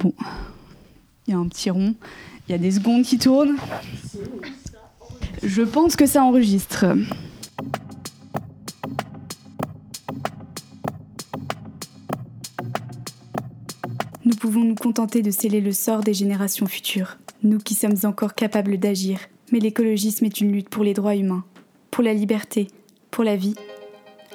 Bon, il y a un petit rond, il y a des secondes qui tournent. Je pense que ça enregistre. Nous pouvons nous contenter de sceller le sort des générations futures, nous qui sommes encore capables d'agir. Mais l'écologisme est une lutte pour les droits humains, pour la liberté, pour la vie.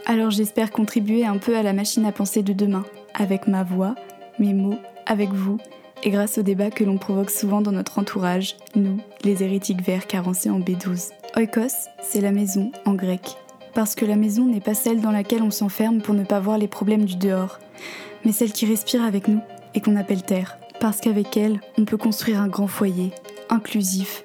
Alors j'espère contribuer un peu à la machine à penser de demain, avec ma voix, mes mots, avec vous, et grâce au débat que l'on provoque souvent dans notre entourage, nous, les hérétiques verts carencés en B12. Oikos, c'est la maison en grec. Parce que la maison n'est pas celle dans laquelle on s'enferme pour ne pas voir les problèmes du dehors, mais celle qui respire avec nous et qu'on appelle terre. Parce qu'avec elle, on peut construire un grand foyer, inclusif,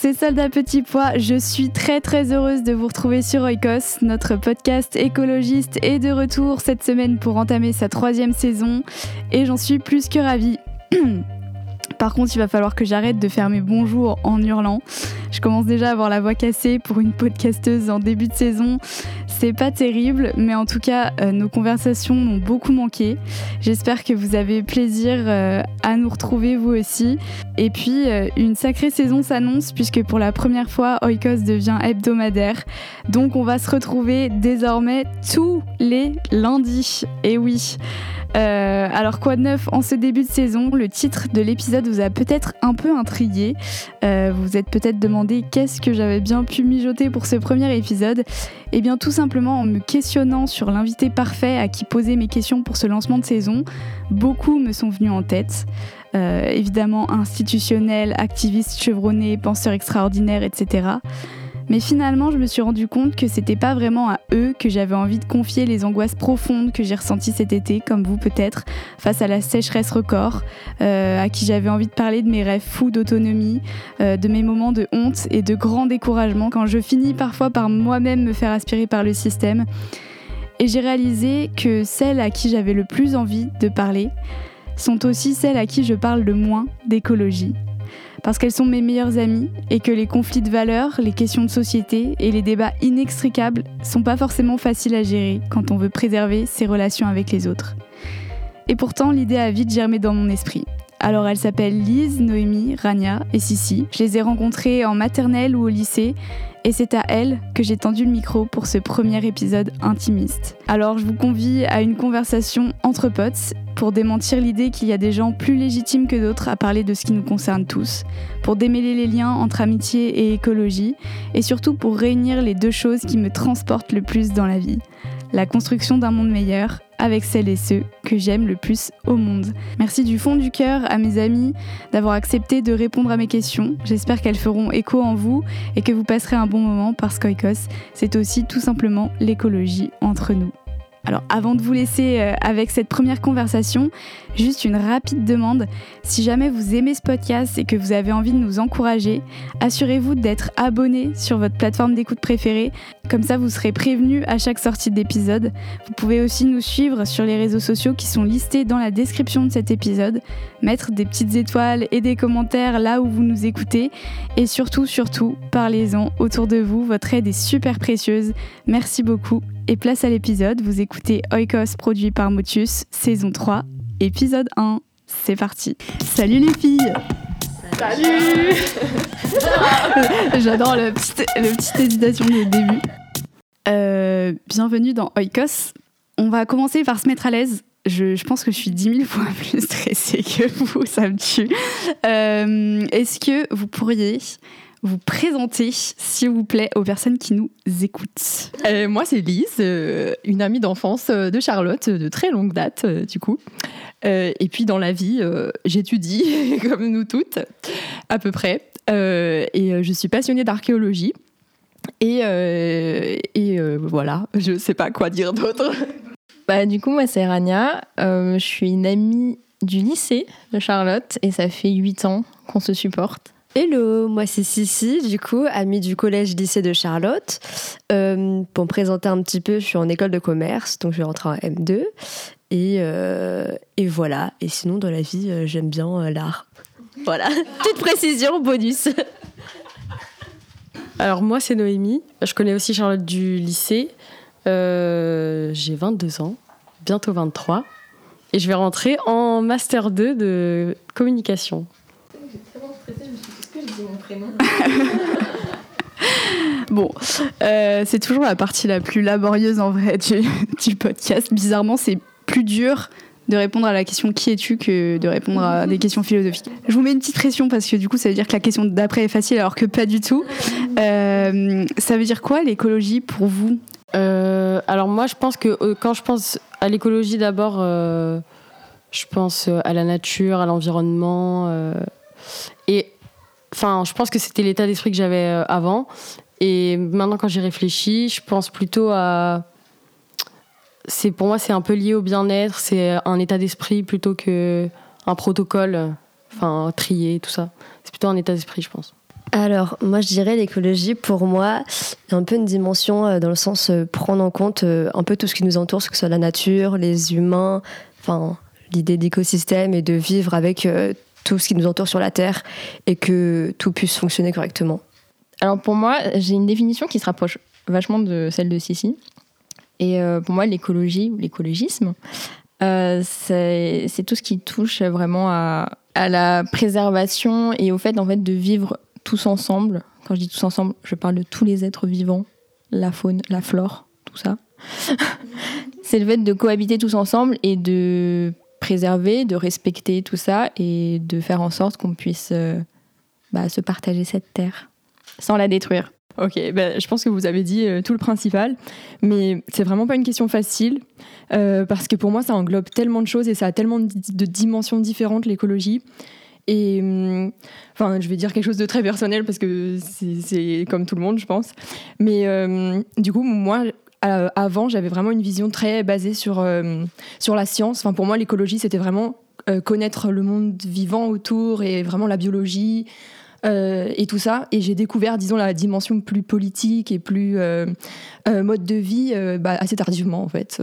C'est Soldat Petit Pois. Je suis très très heureuse de vous retrouver sur Oikos. Notre podcast écologiste est de retour cette semaine pour entamer sa troisième saison et j'en suis plus que ravie. Par contre, il va falloir que j'arrête de faire mes bonjours en hurlant. Je commence déjà à avoir la voix cassée pour une podcasteuse en début de saison. C'est pas terrible, mais en tout cas, euh, nos conversations m'ont beaucoup manqué. J'espère que vous avez plaisir euh, à nous retrouver vous aussi. Et puis, euh, une sacrée saison s'annonce puisque pour la première fois, Oikos devient hebdomadaire. Donc, on va se retrouver désormais tous les lundis. Et oui. Euh, alors quoi de neuf en ce début de saison Le titre de l'épisode vous a peut-être un peu intrigué. Euh, vous vous êtes peut-être demandé qu'est-ce que j'avais bien pu mijoter pour ce premier épisode. Eh bien tout simplement en me questionnant sur l'invité parfait à qui poser mes questions pour ce lancement de saison, beaucoup me sont venus en tête. Euh, évidemment institutionnel, activiste chevronné, penseur extraordinaire, etc. Mais finalement, je me suis rendu compte que c'était pas vraiment à eux que j'avais envie de confier les angoisses profondes que j'ai ressenties cet été, comme vous peut-être, face à la sécheresse record, euh, à qui j'avais envie de parler de mes rêves fous d'autonomie, euh, de mes moments de honte et de grand découragement quand je finis parfois par moi-même me faire aspirer par le système. Et j'ai réalisé que celles à qui j'avais le plus envie de parler sont aussi celles à qui je parle le moins d'écologie parce qu'elles sont mes meilleures amies et que les conflits de valeurs, les questions de société et les débats inextricables sont pas forcément faciles à gérer quand on veut préserver ses relations avec les autres. Et pourtant, l'idée a vite germé dans mon esprit. Alors elles s'appellent Lise, Noémie, Rania et Sissi. Je les ai rencontrées en maternelle ou au lycée et c'est à elles que j'ai tendu le micro pour ce premier épisode intimiste. Alors je vous convie à une conversation entre potes pour démentir l'idée qu'il y a des gens plus légitimes que d'autres à parler de ce qui nous concerne tous, pour démêler les liens entre amitié et écologie, et surtout pour réunir les deux choses qui me transportent le plus dans la vie, la construction d'un monde meilleur avec celles et ceux que j'aime le plus au monde. Merci du fond du cœur à mes amis d'avoir accepté de répondre à mes questions. J'espère qu'elles feront écho en vous et que vous passerez un bon moment parce qu'Oikos, c'est aussi tout simplement l'écologie entre nous. Alors avant de vous laisser euh, avec cette première conversation, juste une rapide demande. Si jamais vous aimez ce podcast et que vous avez envie de nous encourager, assurez-vous d'être abonné sur votre plateforme d'écoute préférée. Comme ça, vous serez prévenu à chaque sortie d'épisode. Vous pouvez aussi nous suivre sur les réseaux sociaux qui sont listés dans la description de cet épisode. Mettre des petites étoiles et des commentaires là où vous nous écoutez. Et surtout, surtout, parlez-en autour de vous. Votre aide est super précieuse. Merci beaucoup et place à l'épisode. Vous écoutez Oikos produit par Motius, saison 3, épisode 1. C'est parti. Salut les filles Salut J'adore la petite, la petite hésitation du début. Euh, bienvenue dans Oikos. On va commencer par se mettre à l'aise. Je, je, pense que je suis 10 000 fois plus stressée que vous, ça me tue. Euh, Est-ce que vous pourriez vous présenter, s'il vous plaît, aux personnes qui nous écoutent? Euh, Moi, c'est Lise, euh, une amie d'enfance de Charlotte, de très longue date, du coup. Et puis, dans la vie, j'étudie, comme nous toutes, à peu près. et je suis passionnée d'archéologie. Et, et voilà, je ne sais pas quoi dire d'autre. Bah, du coup, moi, c'est Rania. je suis une amie du lycée de Charlotte et ça fait 8 ans qu'on se supporte. Hello, moi c'est Sissi, du coup, amie du collège-lycée de Charlotte. Euh, pour me présenter un petit peu, je suis en école de commerce, donc je vais rentrer en M2. Et, euh, et voilà, et sinon dans la vie, euh, j'aime bien l'art. Voilà, toute précision, bonus. Alors moi c'est Noémie, je connais aussi Charlotte du lycée. J'ai 22 ans, bientôt 23. Et je vais rentrer en Master 2 de communication. bon, euh, c'est toujours la partie la plus laborieuse en vrai du, podcast. Bizarrement, c'est plus dur de répondre à la question qui es-tu que de répondre à des questions philosophiques. Je vous mets une petite pression parce que du coup ça veut dire que la question d'après est facile alors que pas du tout. Euh, ça veut dire quoi l'écologie pour vous? Euh, Alors moi je pense que quand je pense à l'écologie d'abord, je pense à la nature, à l'environnement et Enfin, je pense que c'était l'état d'esprit que j'avais euh, avant. Et maintenant, quand j'y réfléchis, je pense plutôt à. C'est pour moi, c'est un peu lié au bien-être. C'est un état d'esprit plutôt que un protocole. Enfin, trier, tout ça. C'est plutôt un état d'esprit, je pense. Alors, moi, je dirais l'écologie, pour moi, c'est un peu une dimension euh, dans le sens euh, prendre en compte un peu tout ce qui nous entoure, que ce soit la nature, les humains, enfin, l'idée d'écosystème et de vivre avec tout ce qui nous entoure sur la Terre et que tout puisse fonctionner correctement Alors pour moi, j'ai une définition qui se rapproche vachement de celle de Sissi. Et euh, pour moi, l'écologie ou l'écologisme, euh, c'est tout ce qui touche vraiment à, la préservation et au fait, en fait de vivre tous ensemble. Quand je dis tous ensemble, je parle de tous les êtres vivants, la faune, la flore, tout ça. c'est le fait de cohabiter tous ensemble et de préserver, de respecter tout ça et de faire en sorte qu'on puisse euh, bah, se partager cette terre sans la détruire. Ok, ben, je pense que vous avez dit euh, tout le principal, mais c'est vraiment pas une question facile euh, parce que pour moi ça englobe tellement de choses et ça a tellement de, dimensions différentes l'écologie. Et hum, enfin, je vais dire quelque chose de très personnel parce que c'est comme tout le monde, je pense. Mais du coup, moi, euh, avant, j'avais vraiment une vision très basée sur, euh, sur la science. Enfin, pour moi, l'écologie, c'était vraiment connaître le monde vivant autour et vraiment la biologie et tout ça. Et j'ai découvert, disons, la dimension plus politique et plus mode de vie bah, assez tardivement, en fait,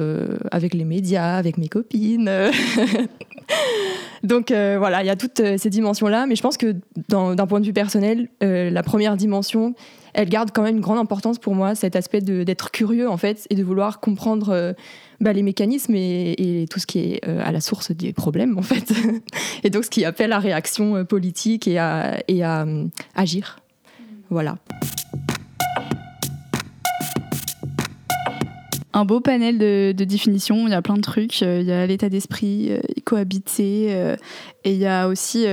avec les médias, avec mes copines. Donc voilà, il y a toutes ces dimensions-là. Mais je pense que d'un point de vue personnel, la première dimension, elle garde quand même une grande importance pour moi, cet aspect d'être curieux en fait et de vouloir comprendre euh, bah, les mécanismes et, tout ce qui est euh, à la source des problèmes en fait. et donc ce qui appelle à réaction euh, politique et à, et à agir. Voilà. Un beau panel de, définitions. Il y a plein de trucs. Il y a l'état d'esprit, cohabiter, et il y a aussi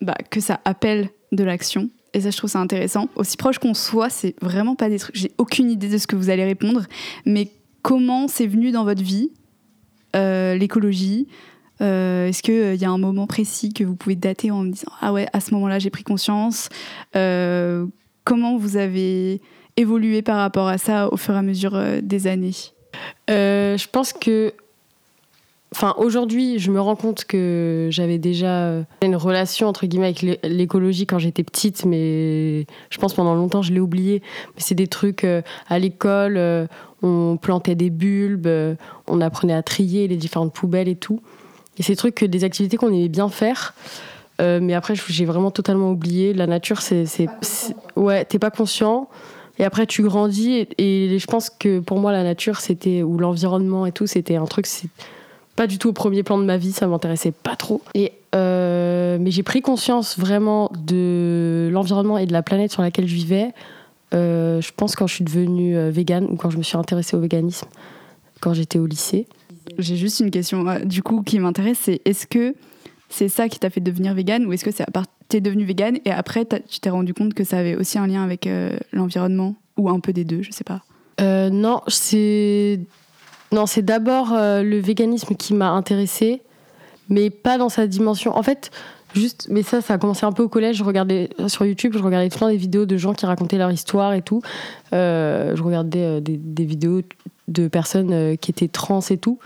bah, que ça appelle de l'action. Et ça, je trouve ça intéressant. Aussi proche qu'on soit, c'est vraiment pas des trucs. J'ai aucune idée de ce que vous allez répondre, mais comment c'est venu dans votre vie, euh, l'écologie euh, Est-ce qu'il euh, y a un moment précis que vous pouvez dater en me disant Ah ouais, à ce moment-là, j'ai pris conscience Comment vous avez évolué par rapport à ça au fur et à mesure des années? Je pense que Enfin, aujourd'hui, je me rends compte que j'avais déjà euh, une relation entre guillemets avec l'écologie quand j'étais petite, mais je pense pendant longtemps je l'ai oublié. Mais c'est des trucs euh, à l'école, euh, on plantait des bulbes, on apprenait à trier les différentes poubelles et tout. Et des trucs, des activités qu'on aimait bien faire. mais après, j'ai vraiment totalement oublié. La nature, c'est, ouais, t'es pas conscient. Et après, tu grandis. Et, je pense que pour moi, la nature, c'était ou l'environnement et tout, c'était un truc pas du tout au premier plan de ma vie, ça m'intéressait pas trop. Et euh, mais j'ai pris conscience vraiment de l'environnement et de la planète sur laquelle je vivais. Euh, je pense quand je suis devenue euh, végane ou quand je me suis intéressée au véganisme, quand j'étais au lycée. J'ai juste une question du coup qui m'intéresse, c'est est-ce que c'est ça qui t'a fait devenir végane ou est-ce que c'est à part t'es devenu végane et après tu t'es rendu compte que ça avait aussi un lien avec l'environnement ou un peu des deux, je sais pas? non, c'est non, c'est d'abord le véganisme qui m'a intéressée, mais pas dans sa dimension. En fait, Juste, mais ça, ça a commencé un peu au collège. Je regardais sur YouTube, je regardais temps des vidéos de gens qui racontaient leur histoire et tout. Euh, je regardais euh, des, vidéos de personnes euh, qui étaient trans et tout.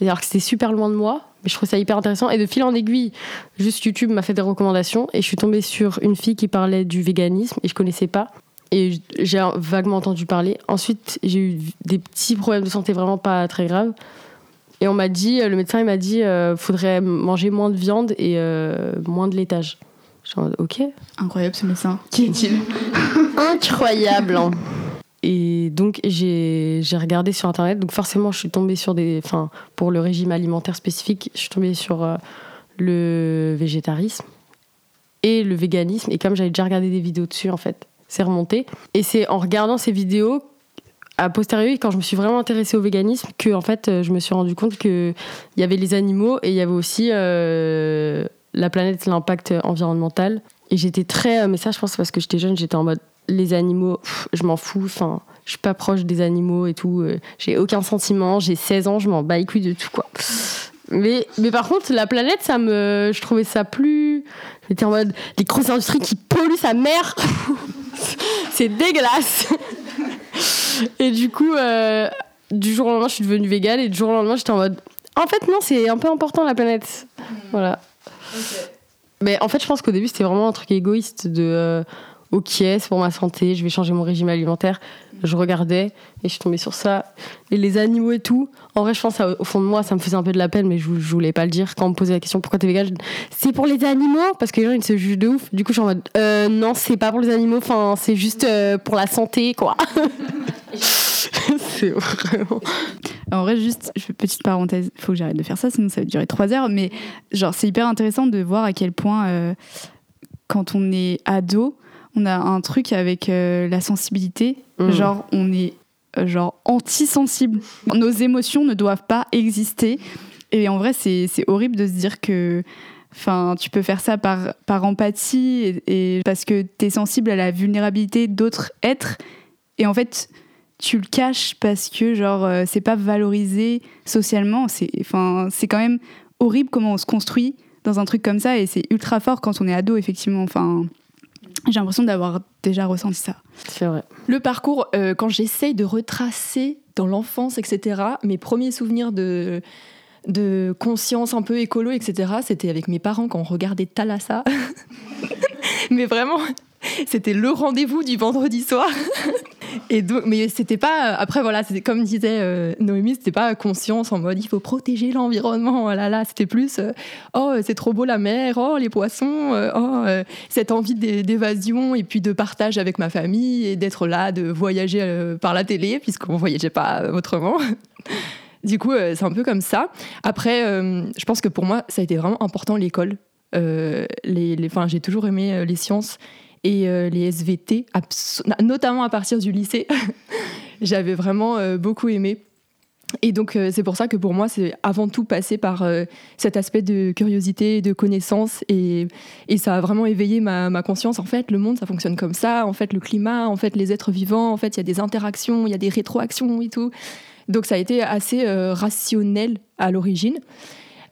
Alors que c'était super loin de moi, mais je trouvais ça hyper intéressant. Et de fil en aiguille, juste YouTube m'a fait des recommandations et je suis tombée sur une fille qui parlait du véganisme et je connaissais pas. Et j'ai vaguement entendu parler. Ensuite, j'ai eu des petits problèmes de santé vraiment pas très graves. Et on m'a dit, le médecin il m'a dit, euh, faudrait manger moins de viande et euh, moins de laitage. ok. Incroyable ce médecin. Qui est-il Incroyable. Hein. Et donc j'ai regardé sur internet. Donc forcément, je suis tombée sur des, enfin, pour le régime alimentaire spécifique, je suis tombée sur euh, le végétarisme et le véganisme. Et comme j'avais déjà regardé des vidéos dessus, en fait, c'est remonté. Et c'est en regardant ces vidéos a posteriori, quand je me suis vraiment intéressée au véganisme, que en fait, je me suis rendu compte qu'il y avait les animaux et il y avait aussi euh, la planète, l'impact environnemental. Et j'étais très. Euh, mais ça, je pense, parce que j'étais jeune, j'étais en mode les animaux, je m'en fous. Enfin, je suis pas proche des animaux et tout. j'ai aucun sentiment. J'ai 16 ans, je m'en bats les couilles de tout, quoi. Mais, mais par contre, la planète, ça me, je trouvais ça plus. J'étais en mode les grosses industries qui polluent sa mère. c'est dégueulasse. et du coup, euh, du jour au lendemain, je suis devenue végane et du jour au lendemain, j'étais en mode. En fait, non, c'est un peu important la planète. Voilà. Mais en fait, je pense qu'au début, c'était vraiment un truc égoïste de. Euh, ok, c'est pour ma santé, je vais changer mon régime alimentaire. Je regardais et je suis tombée sur ça. Et les animaux et tout. En vrai, je pense au fond de moi, ça me faisait un peu de la peine, mais je, voulais pas le dire. Quand on me posait la question pourquoi t'es végane, c'est pour les animaux? Parce que les gens, ils se jugent de ouf. Du coup, je suis en mode euh, non, c'est pas pour les animaux, enfin, c'est juste pour la santé, quoi. c'est vraiment. En vrai, juste, petite parenthèse, faut que j'arrête de faire ça, sinon ça va durer trois heures. Mais genre, c'est hyper intéressant de voir à quel point, euh, quand on est ado, on a un truc avec euh, la sensibilité. Mm. Genre, on est euh, genre anti-sensible. Nos émotions ne doivent pas exister. Et en vrai, c'est horrible de se dire que Enfin, tu peux faire ça par, par empathie et, et parce que tu es sensible à la vulnérabilité d'autres êtres. Et en fait, tu le caches parce que genre euh, c'est pas valorisé socialement. C'est enfin quand même horrible comment on se construit dans un truc comme ça et c'est ultra fort quand on est ado effectivement. Enfin j'ai l'impression d'avoir déjà ressenti ça. C'est vrai. Le parcours, euh, quand j'essaye de retracer dans l'enfance, etc., mes premiers souvenirs de, de conscience un peu écolo, etc., c'était avec mes parents quand on regardait Thalassa. Mais vraiment, c'était le rendez-vous du vendredi soir. Et donc, mais c'était pas. Après, voilà, comme disait euh, Noémie, c'était pas conscience en mode il faut protéger l'environnement. Oh là là, c'était plus euh, oh c'est trop beau la mer, oh les poissons, euh, oh cette envie d'évasion et puis de partage avec ma famille et d'être là, de voyager par la télé puisqu'on voyageait pas autrement. du coup, c'est un peu comme ça. Après, je pense que pour moi, ça a été vraiment important l'école. les, les, j'ai toujours aimé les sciences et euh, les SVT, notamment à partir du lycée. J'avais vraiment euh, beaucoup aimé. Et donc, euh, c'est pour ça que pour moi, c'est avant tout passé par cet aspect de curiosité, de connaissance. Et, ça a vraiment éveillé ma, conscience. En fait, le monde, ça fonctionne comme ça. En fait, le climat, en fait, les êtres vivants, en fait, il y a des interactions, il y a des rétroactions et tout. Donc, ça a été assez rationnel à l'origine.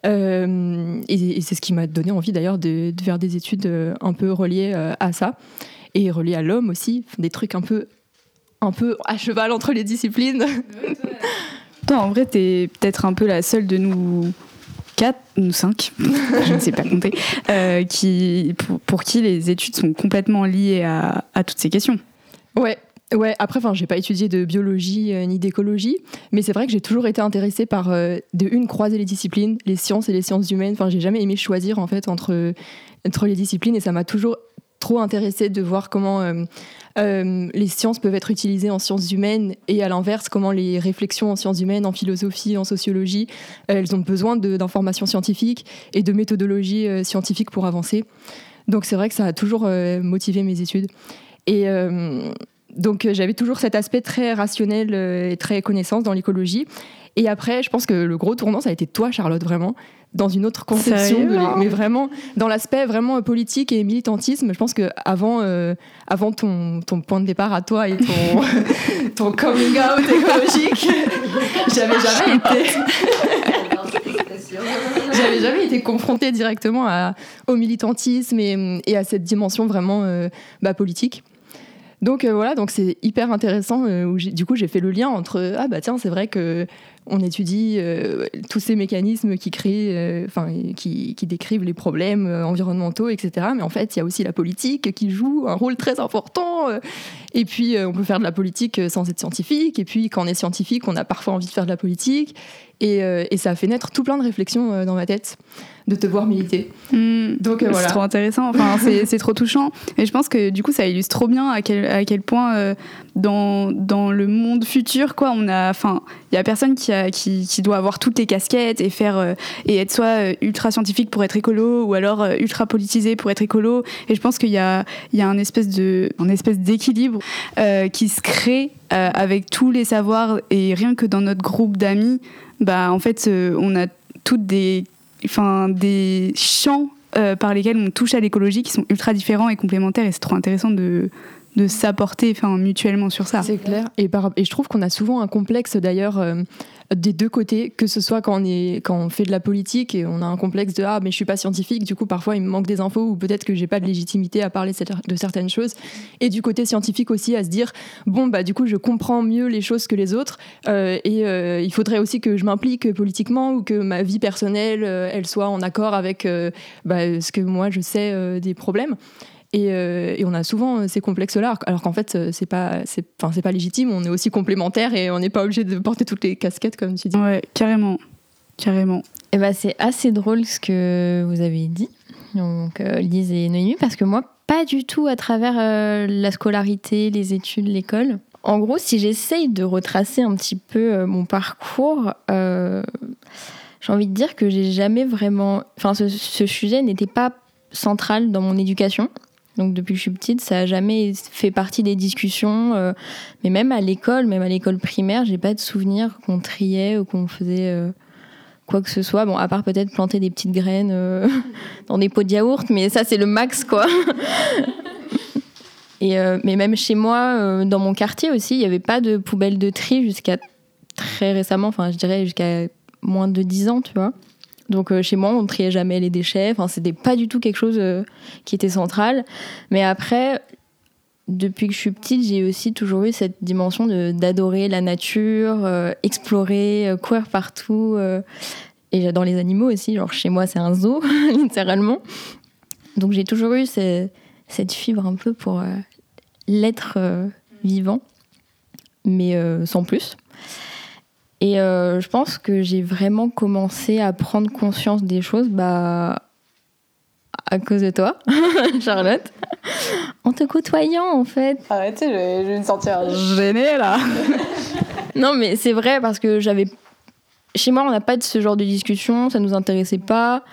Euh, et, c'est ce qui m'a donné envie d'ailleurs de, faire des études euh, un peu reliées euh, à ça et reliées à l'homme aussi, des trucs un peu, un peu à cheval entre les disciplines. Toi, en vrai, t'es peut-être un peu la seule de nous quatre, nous cinq, je ne sais pas compter, qui, pour, qui les études sont complètement liées à, à toutes ces questions. Ouais, Ouais, après, enfin, j'ai pas étudié de biologie euh, ni d'écologie, mais c'est vrai que j'ai toujours été intéressée par euh, de une croiser les disciplines, les sciences et les sciences humaines. Enfin, j'ai jamais aimé choisir en fait entre entre les disciplines et ça m'a toujours trop intéressée de voir comment euh, les sciences peuvent être utilisées en sciences humaines et à l'inverse comment les réflexions en sciences humaines, en philosophie, en sociologie, elles ont besoin d'informations scientifiques et de méthodologies scientifiques pour avancer. Donc c'est vrai que ça a toujours motivé mes études. Et donc j'avais toujours cet aspect très rationnel et très connaissance dans l'écologie. Et après, je pense que le gros tournant, ça a été toi, Charlotte, vraiment, dans une autre conception, de mais vraiment dans l'aspect vraiment politique et militantisme. Je pense que avant, euh, avant ton, ton, point de départ à toi et ton, ton coming out écologique, j'avais jamais été. J'avais jamais été confrontée directement à, au militantisme et, et, à cette dimension vraiment euh, bah, politique. Donc euh, voilà, donc c'est hyper intéressant. où du coup, j'ai fait le lien entre ah bah tiens, c'est vrai que on étudie euh, tous ces mécanismes qui créent, euh, enfin, qui, décrivent les problèmes euh, environnementaux, etc. Mais en fait, il y a aussi la politique qui joue un rôle très important. et puis, on peut faire de la politique sans être scientifique. Et puis, quand on est scientifique, on a parfois envie de faire de la politique. Et ça a fait naître tout plein de réflexions dans ma tête de te voir militer. Hmm. Donc voilà. C'est trop intéressant. Enfin, c'est trop touchant. Et je pense que du coup, ça illustre trop bien à quel, à quel point dans, dans le monde futur, quoi, on a, enfin, il y a personne qui qui, doit avoir toutes les casquettes et faire euh, et être soit euh, ultra scientifique pour être écolo ou alors euh, ultra politisé pour être écolo. Et je pense qu'il y a, il y a un espèce de, un espèce d'équilibre qui se crée avec tous les savoirs et rien que dans notre groupe d'amis, bah en fait, on a toutes des, des champs par lesquels on touche à l'écologie qui sont ultra différents et complémentaires et c'est trop intéressant de de s'apporter mutuellement sur ça. C'est clair et, je trouve qu'on a souvent un complexe d'ailleurs des deux côtés, que ce soit quand on, est, quand on fait de la politique et on a un complexe de ah mais je suis pas scientifique, du coup parfois il me manque des infos ou peut-être que j'ai pas de légitimité à parler de certaines choses, et du côté scientifique aussi à se dire bon bah du coup je comprends mieux les choses que les autres euh, et euh, il faudrait aussi que je m'implique politiquement ou que ma vie personnelle euh, elle soit en accord avec bah, ce que moi je sais des problèmes. Euh, et, on a souvent euh, ces complexes-là, alors qu'en fait, euh, c'est pas, c'est, c'est pas légitime. On est aussi complémentaires et on n'est pas obligé de porter toutes les casquettes, comme tu dis. Ouais, carrément, carrément. Et eh ben, c'est assez drôle ce que vous avez dit, donc Lise et Noémie, parce que moi, pas du tout à travers la scolarité, les études, l'école. En gros, si j'essaye de retracer un petit peu mon parcours, j'ai envie de dire que j'ai jamais vraiment. Enfin, ce, ce sujet n'était pas central dans mon éducation. Donc depuis que je suis petite, ça a jamais fait partie des discussions. Euh, mais même à l'école, même à l'école primaire, j'ai pas de souvenir qu'on triait ou qu'on faisait euh, quoi que ce soit. Bon, à part peut-être planter des petites graines euh, dans des pots de yaourt, mais ça c'est le max quoi. Et mais même chez moi, dans mon quartier aussi, il n'y avait pas de poubelle de tri jusqu'à très récemment. Enfin, je dirais jusqu'à moins de 10 ans, tu vois. Donc euh, chez moi, on ne triait jamais les déchets. Enfin, c'était pas du tout quelque chose euh, qui était central. Mais après, depuis que je suis petite, j'ai aussi toujours eu cette dimension d'adorer la nature, euh, explorer, courir partout. et j'adore les animaux aussi. Genre chez moi, c'est un zoo, littéralement. Donc j'ai toujours eu cette fibre un peu pour l'être vivant, mais sans plus. Et euh, je pense que j'ai vraiment commencé à prendre conscience des choses bah, à cause de toi, Charlotte. en te côtoyant, en fait. Arrêtez, je vais, me sentir gênée, là. non, mais c'est vrai, parce que j'avais... Chez moi, on n'a pas de ce genre de discussion, ça nous intéressait pas.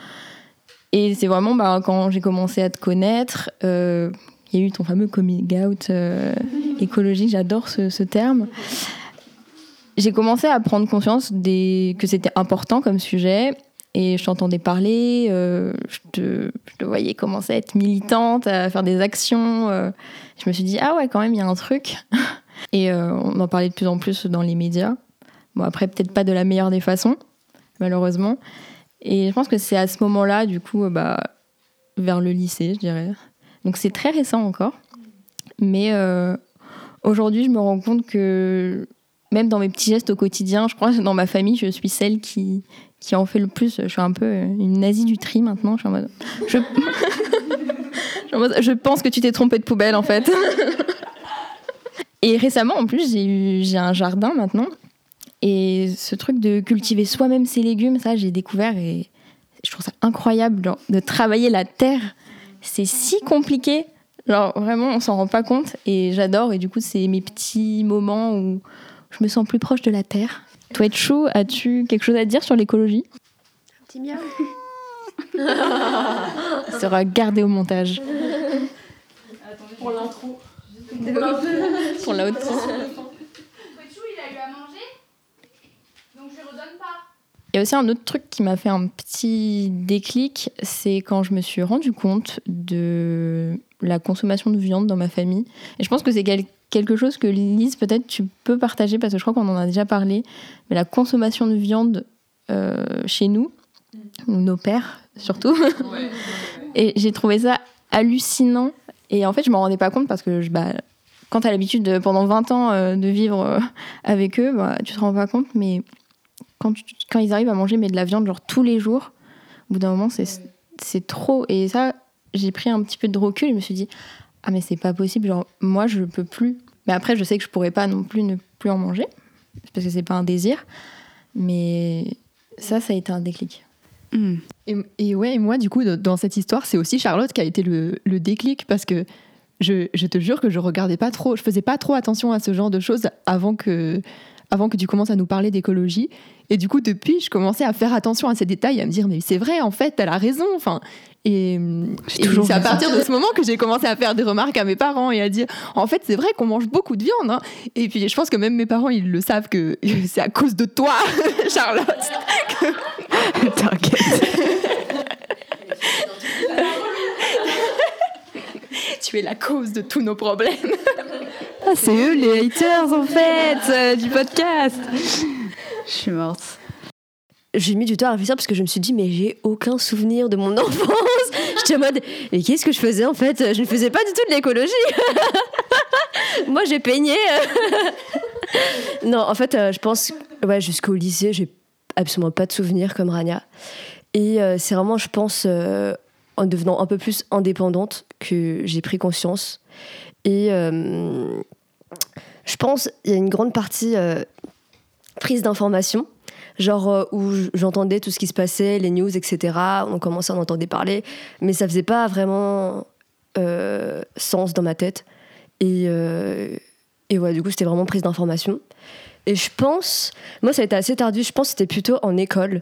Et c'est vraiment bah, quand j'ai commencé à te connaître, euh, il y a eu ton fameux coming out euh, écologique, j'adore ce, ce terme j'ai commencé à prendre conscience que c'était important comme sujet. Et je t'entendais parler, euh, je, te, je, te, voyais commencer à être militante, à faire des actions. Euh. je me suis dit, ah ouais, quand même, il y a un truc. Et euh, on en parlait de plus en plus dans les médias. Bon, après, peut-être pas de la meilleure des façons, malheureusement. Et je pense que c'est à ce moment-là, du coup, bah, vers le lycée, je dirais. Donc c'est très récent encore. Mais aujourd'hui, je me rends compte que même dans mes petits gestes au quotidien, je crois que dans ma famille, je suis celle qui, qui en fait le plus. Je suis un peu une nazie du tri maintenant. Je pense que tu t'es trompé de poubelle en fait. Et récemment, en plus, j'ai un jardin maintenant. Et ce truc de cultiver soi-même ses légumes, ça, j'ai découvert et je trouve ça incroyable de travailler la terre. C'est si compliqué. Genre, vraiment, on s'en rend pas compte. Et j'adore. Et du coup, c'est mes petits moments où je me sens plus proche de la Terre. Toi, Chou, as-tu quelque chose à dire sur l'écologie? Un petit miaou. Ça sera gardé au montage. Pour l'intro. Pour la haute tension. il a eu à manger, donc je redonne pas. Il y a aussi un autre truc qui m'a fait un petit déclic, c'est quand je me suis rendu compte de la consommation de viande dans ma famille. Et je pense que c'est quel- quelque chose que Lise, peut-être tu peux partager, parce que je crois qu'on en a déjà parlé, mais la consommation de viande euh, chez nous, ou nos pères surtout, et j'ai trouvé ça hallucinant. Et en fait, je m'en rendais pas compte parce que je, bah, quand tu as l'habitude de- pendant 20 ans euh, de vivre euh, avec eux, bah, tu te rends pas compte, mais quand, tu- quand ils arrivent à manger mais de la viande genre tous les jours, au bout d'un moment, c'est c'est trop. Et ça, j'ai pris un petit peu de recul et je me suis dit, ah mais c'est pas possible, genre moi je peux plus. Mais après, je sais que je pourrais pas non plus ne plus en manger, parce que c'est pas un désir. Mais ça, ça a été un déclic. Hmm. Et, et ouais, et moi, du coup, dans cette histoire, c'est aussi Charlotte qui a été le, le déclic parce que je, je te jure que je regardais pas trop, je faisais pas trop attention à ce genre de choses avant que, avant que tu commences à nous parler d'écologie. Et du coup, depuis, je commençais à faire attention à ces détails, à me dire, mais c'est vrai, en fait, elle a raison. Enfin, et, c'est à partir de ce moment que j'ai commencé à faire des remarques à mes parents et à dire, en fait, c'est vrai qu'on mange beaucoup de viande. hein. Et puis, je pense que même mes parents, ils le savent que c'est à cause de toi, Charlotte. T'inquiète. Tu es la cause de tous nos problèmes. Ah, c'est eux les haters en fait euh, du podcast. Je suis morte. J'ai mis du temps à réfléchir parce que je me suis dit, mais j'ai aucun souvenir de mon enfance. J'étais en mode, mais qu'est-ce que je faisais en fait? Je ne faisais pas du tout de l'écologie. Moi, j'ai peigné. non, en fait, euh, je pense, ouais, jusqu'au lycée, j'ai absolument pas de souvenirs comme Rania. Et euh, c'est vraiment, je pense, euh, en devenant un peu plus indépendante que j'ai pris conscience. Et je pense, il y a une grande partie prise d'information genre euh, où j'entendais tout ce qui se passait, les news, etc. On commençait à en entendre parler, mais ça faisait pas vraiment euh, sens dans ma tête. Et, euh, du coup, c'était vraiment prise d'information. Et je pense, moi, ça a été assez tardif, je pense que c'était plutôt en école.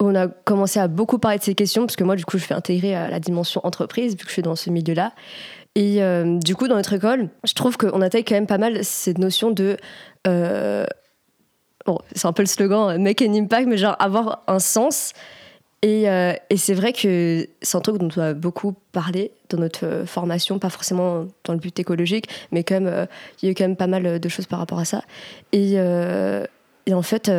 où On a commencé à beaucoup parler de ces questions, parce que moi, du coup, je fais intégrer à la dimension entreprise, vu que je suis dans ce milieu-là. Et euh, du coup, dans notre école, je trouve qu'on attaque quand même pas mal cette notion de bon, c'est un peu le slogan euh, make an impact, mais genre avoir un sens. Et, euh, et c'est vrai que c'est un truc dont on a beaucoup parlé dans notre euh, formation, pas forcément dans le but écologique, mais même, euh, il y a eu quand même pas mal de choses par rapport à ça. Et, et en fait,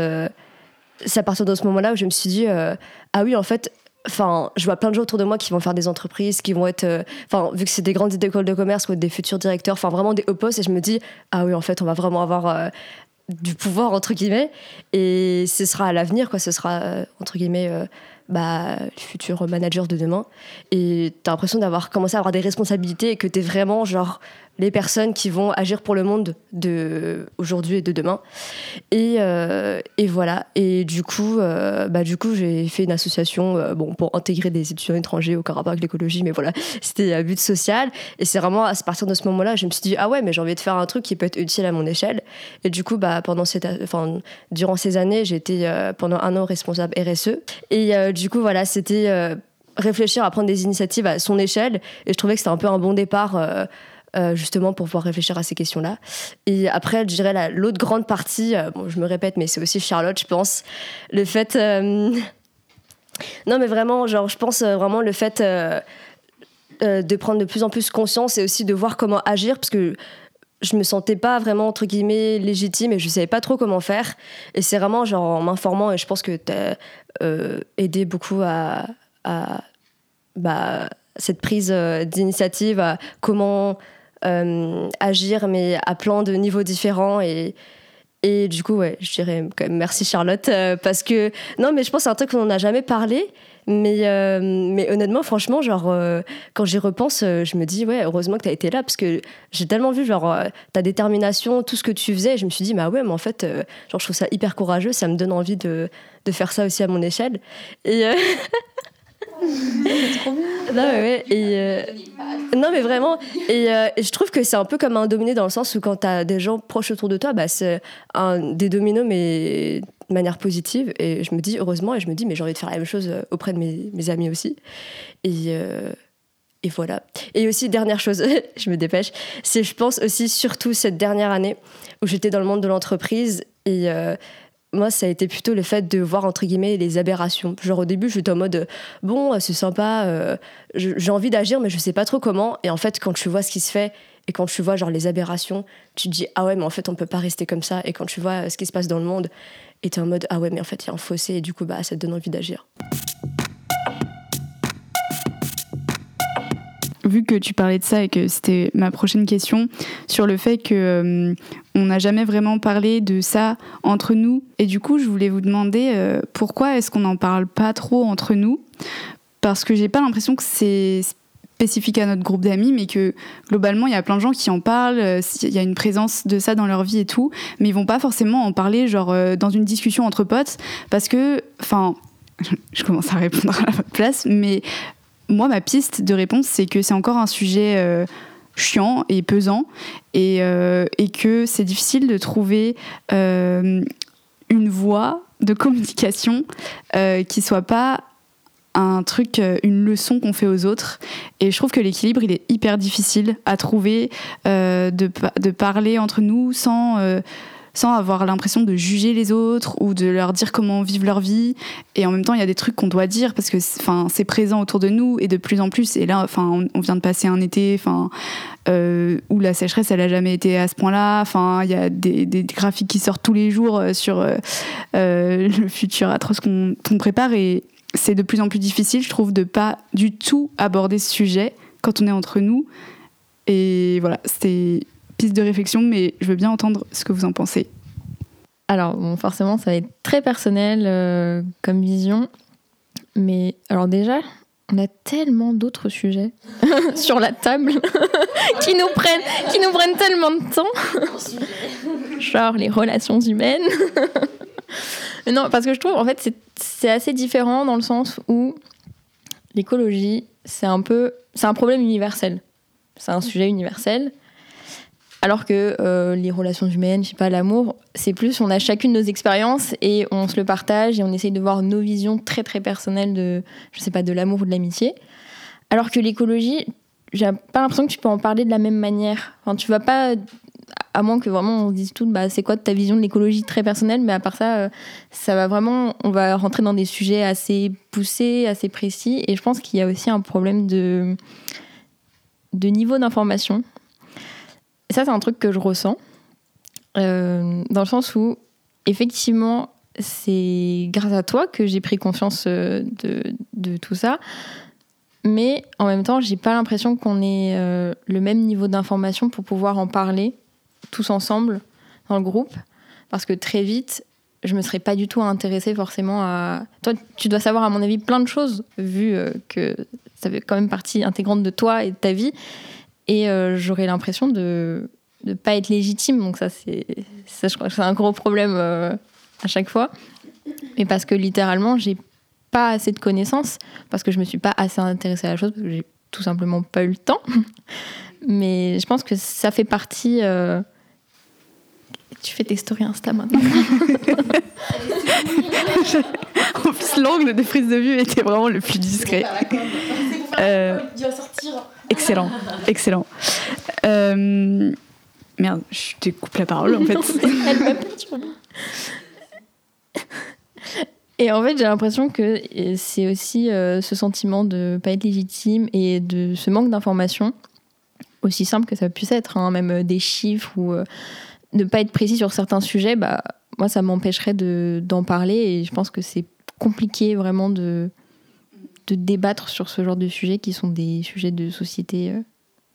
c'est à partir de ce moment-là où je me suis dit, ah oui, en fait, Enfin, je vois plein de gens autour de moi qui vont faire des entreprises, qui vont être, enfin, vu que c'est des grandes écoles de commerce ou des futurs directeurs, enfin vraiment des hauts postes, et je me dis, ah oui, en fait, on va vraiment avoir du pouvoir entre guillemets et ce sera à l'avenir quoi ce sera euh, entre guillemets euh, bah, le futur manager de demain. Et t'as l'impression d'avoir commencé à avoir des responsabilités et que t'es vraiment genre les personnes qui vont agir pour le monde de aujourd'hui et de demain. Et, euh, et voilà. Et du coup euh, bah du coup j'ai fait une association euh, bon pour intégrer des étudiants étrangers rapport avec l'écologie mais voilà. C'était à but social. Et c'est vraiment à partir de ce moment là je me suis dit ah ouais mais j'ai envie de faire un truc qui peut être utile à mon échelle. Et du coup bah pendant cette enfin durant ces années j'ai été pendant un an responsable RSE et du coup voilà c'était réfléchir à prendre des initiatives à son échelle. Et je trouvais que c'était un peu un bon départ euh, euh, justement pour pouvoir réfléchir à ces questions-là. Et après, je dirais la- l'autre grande partie, euh, bon, je me répète, mais c'est aussi Charlotte, je pense, le fait... euh, non, mais vraiment, genre, je pense euh, vraiment le fait euh, euh, de prendre de plus en plus conscience et aussi de voir comment agir, parce que je me sentais pas vraiment, entre guillemets, légitime et je savais pas trop comment faire. Et c'est vraiment, genre, en m'informant, et je pense que tu as aidé beaucoup à, bah, cette prise euh, d'initiative, à comment euh, agir, mais à plein de niveaux différents. Et, et du coup, ouais, je dirais quand même merci Charlotte, euh, parce que, non, mais je pense c'est un truc qu'on n'a jamais parlé. Mais, euh, mais honnêtement, franchement, genre, euh, quand j'y repense, euh, je me dis, ouais, heureusement que tu as été là, parce que j'ai tellement vu, genre, euh, ta détermination, tout ce que tu faisais, et je me suis dit, bah ouais, mais en fait, euh, genre, je trouve ça hyper courageux, ça me donne envie de, de faire ça aussi à mon échelle. Et. non, mais ouais, et, euh, non, mais vraiment. Et, euh, je trouve que c'est un peu comme un dominé dans le sens où quand tu as des gens proches autour de toi, bah, c'est un, des dominos, mais de manière positive. Et je me dis, heureusement, et je me dis, mais j'ai envie de faire la même chose euh, auprès de mes, amis aussi. Et, voilà. Et aussi, dernière chose, je me dépêche, c'est je pense aussi surtout cette dernière année où j'étais dans le monde de l'entreprise et moi, ça a été plutôt le fait de voir, entre guillemets, les aberrations. Genre, au début, j'étais en mode, bon, c'est sympa, euh, j'ai envie d'agir, mais je sais pas trop comment. Et en fait, quand tu vois ce qui se fait et quand tu vois, genre, les aberrations, tu te dis, ah ouais, mais en fait, on peut pas rester comme ça. Et quand tu vois ce qui se passe dans le monde, et es en mode, ah ouais, mais en fait, il y a un fossé, et du coup, bah, ça te donne envie d'agir. Vu que tu parlais de ça et que c'était ma prochaine question sur le fait que euh, on n'a jamais vraiment parlé de ça entre nous et du coup je voulais vous demander euh, pourquoi est-ce qu'on n'en parle pas trop entre nous? Parce que j'ai pas l'impression que c'est spécifique à notre groupe d'amis, mais que globalement, il y a plein de gens qui en parlent, euh, il y a une présence de ça dans leur vie et tout, mais ils vont pas forcément en parler genre dans une discussion entre potes, parce que, enfin, je commence à répondre à votre place, mais moi, ma piste de réponse, c'est que c'est encore un sujet euh, chiant et pesant et, euh, et que c'est difficile de trouver euh, une voie de communication qui soit pas un truc, une leçon qu'on fait aux autres. Et je trouve que l'équilibre, il est hyper difficile à trouver, de, de, parler entre nous sans sans avoir l'impression de juger les autres ou de leur dire comment vivre leur vie. Et en même temps, il y a des trucs qu'on doit dire parce que c'est présent autour de nous et de plus en plus. Et là, enfin, on, vient de passer un été euh, où la sécheresse, elle n'a jamais été à ce point-là. Il y a des, graphiques qui sortent tous les jours euh, sur euh, le futur atroce qu'on prépare. Et c'est de plus en plus difficile, je trouve, de pas du tout aborder ce sujet quand on est entre nous. Et voilà, c'était piste de réflexion, mais je veux bien entendre ce que vous en pensez. Alors, bon, forcément, ça va être très personnel euh, comme vision. Mais alors déjà, on a tellement d'autres sujets sur la table qui, nous prennent, qui nous prennent tellement de temps. Genre les relations humaines. non, parce que je trouve, en fait, c'est assez différent dans le sens où l'écologie, c'est un peu... C'est un problème universel. C'est un sujet universel. Alors que euh, les relations humaines, je sais pas, l'amour, c'est plus on a chacune nos expériences et on se le partage et on essaye de voir nos visions très très personnelles de, je sais pas, de l'amour ou de l'amitié. Alors que l'écologie, j'ai pas l'impression que tu peux en parler de la même manière. Enfin, tu vas pas, à moins que vraiment on dise tout, bah, c'est quoi ta vision de l'écologie très personnelle, mais à part ça, euh, ça va vraiment, on va rentrer dans des sujets assez poussés, assez précis. Et je pense qu'il y a aussi un problème de, de niveau d'information et ça, c'est un truc que je ressens, euh, dans le sens où, effectivement, c'est grâce à toi que j'ai pris conscience euh, de, tout ça. Mais en même temps, j'ai pas l'impression qu'on ait euh, le même niveau d'information pour pouvoir en parler tous ensemble dans le groupe. Parce que très vite, je me serais pas du tout intéressée forcément à. Toi, tu dois savoir, à mon avis, plein de choses, vu que ça fait quand même partie intégrante de toi et de ta vie. Et euh, j'aurais l'impression de ne pas être légitime. Donc ça, c'est, ça, je crois que c'est un gros problème euh, à chaque fois. Mais parce que littéralement, j'ai pas assez de connaissances, parce que je me suis pas assez intéressée à la chose, parce que j'ai tout simplement pas eu le temps. Mais je pense que ça fait partie... Euh, tu fais tes stories Insta maintenant. en plus, l'angle de prise de vue était vraiment le plus discret. Euh, sortir. Excellent, excellent. Euh, merde, je te coupe la parole en fait. Elle m'a Et en fait, j'ai l'impression que c'est aussi euh, ce sentiment de pas être légitime et de ce manque d'information, aussi simple que ça puisse être, hein, même des chiffres ou de ne pas être précis sur certains sujets, bah, moi, ça m'empêcherait d'en parler et je pense que c'est compliqué vraiment de, de débattre sur ce genre de sujets qui sont des sujets de société euh,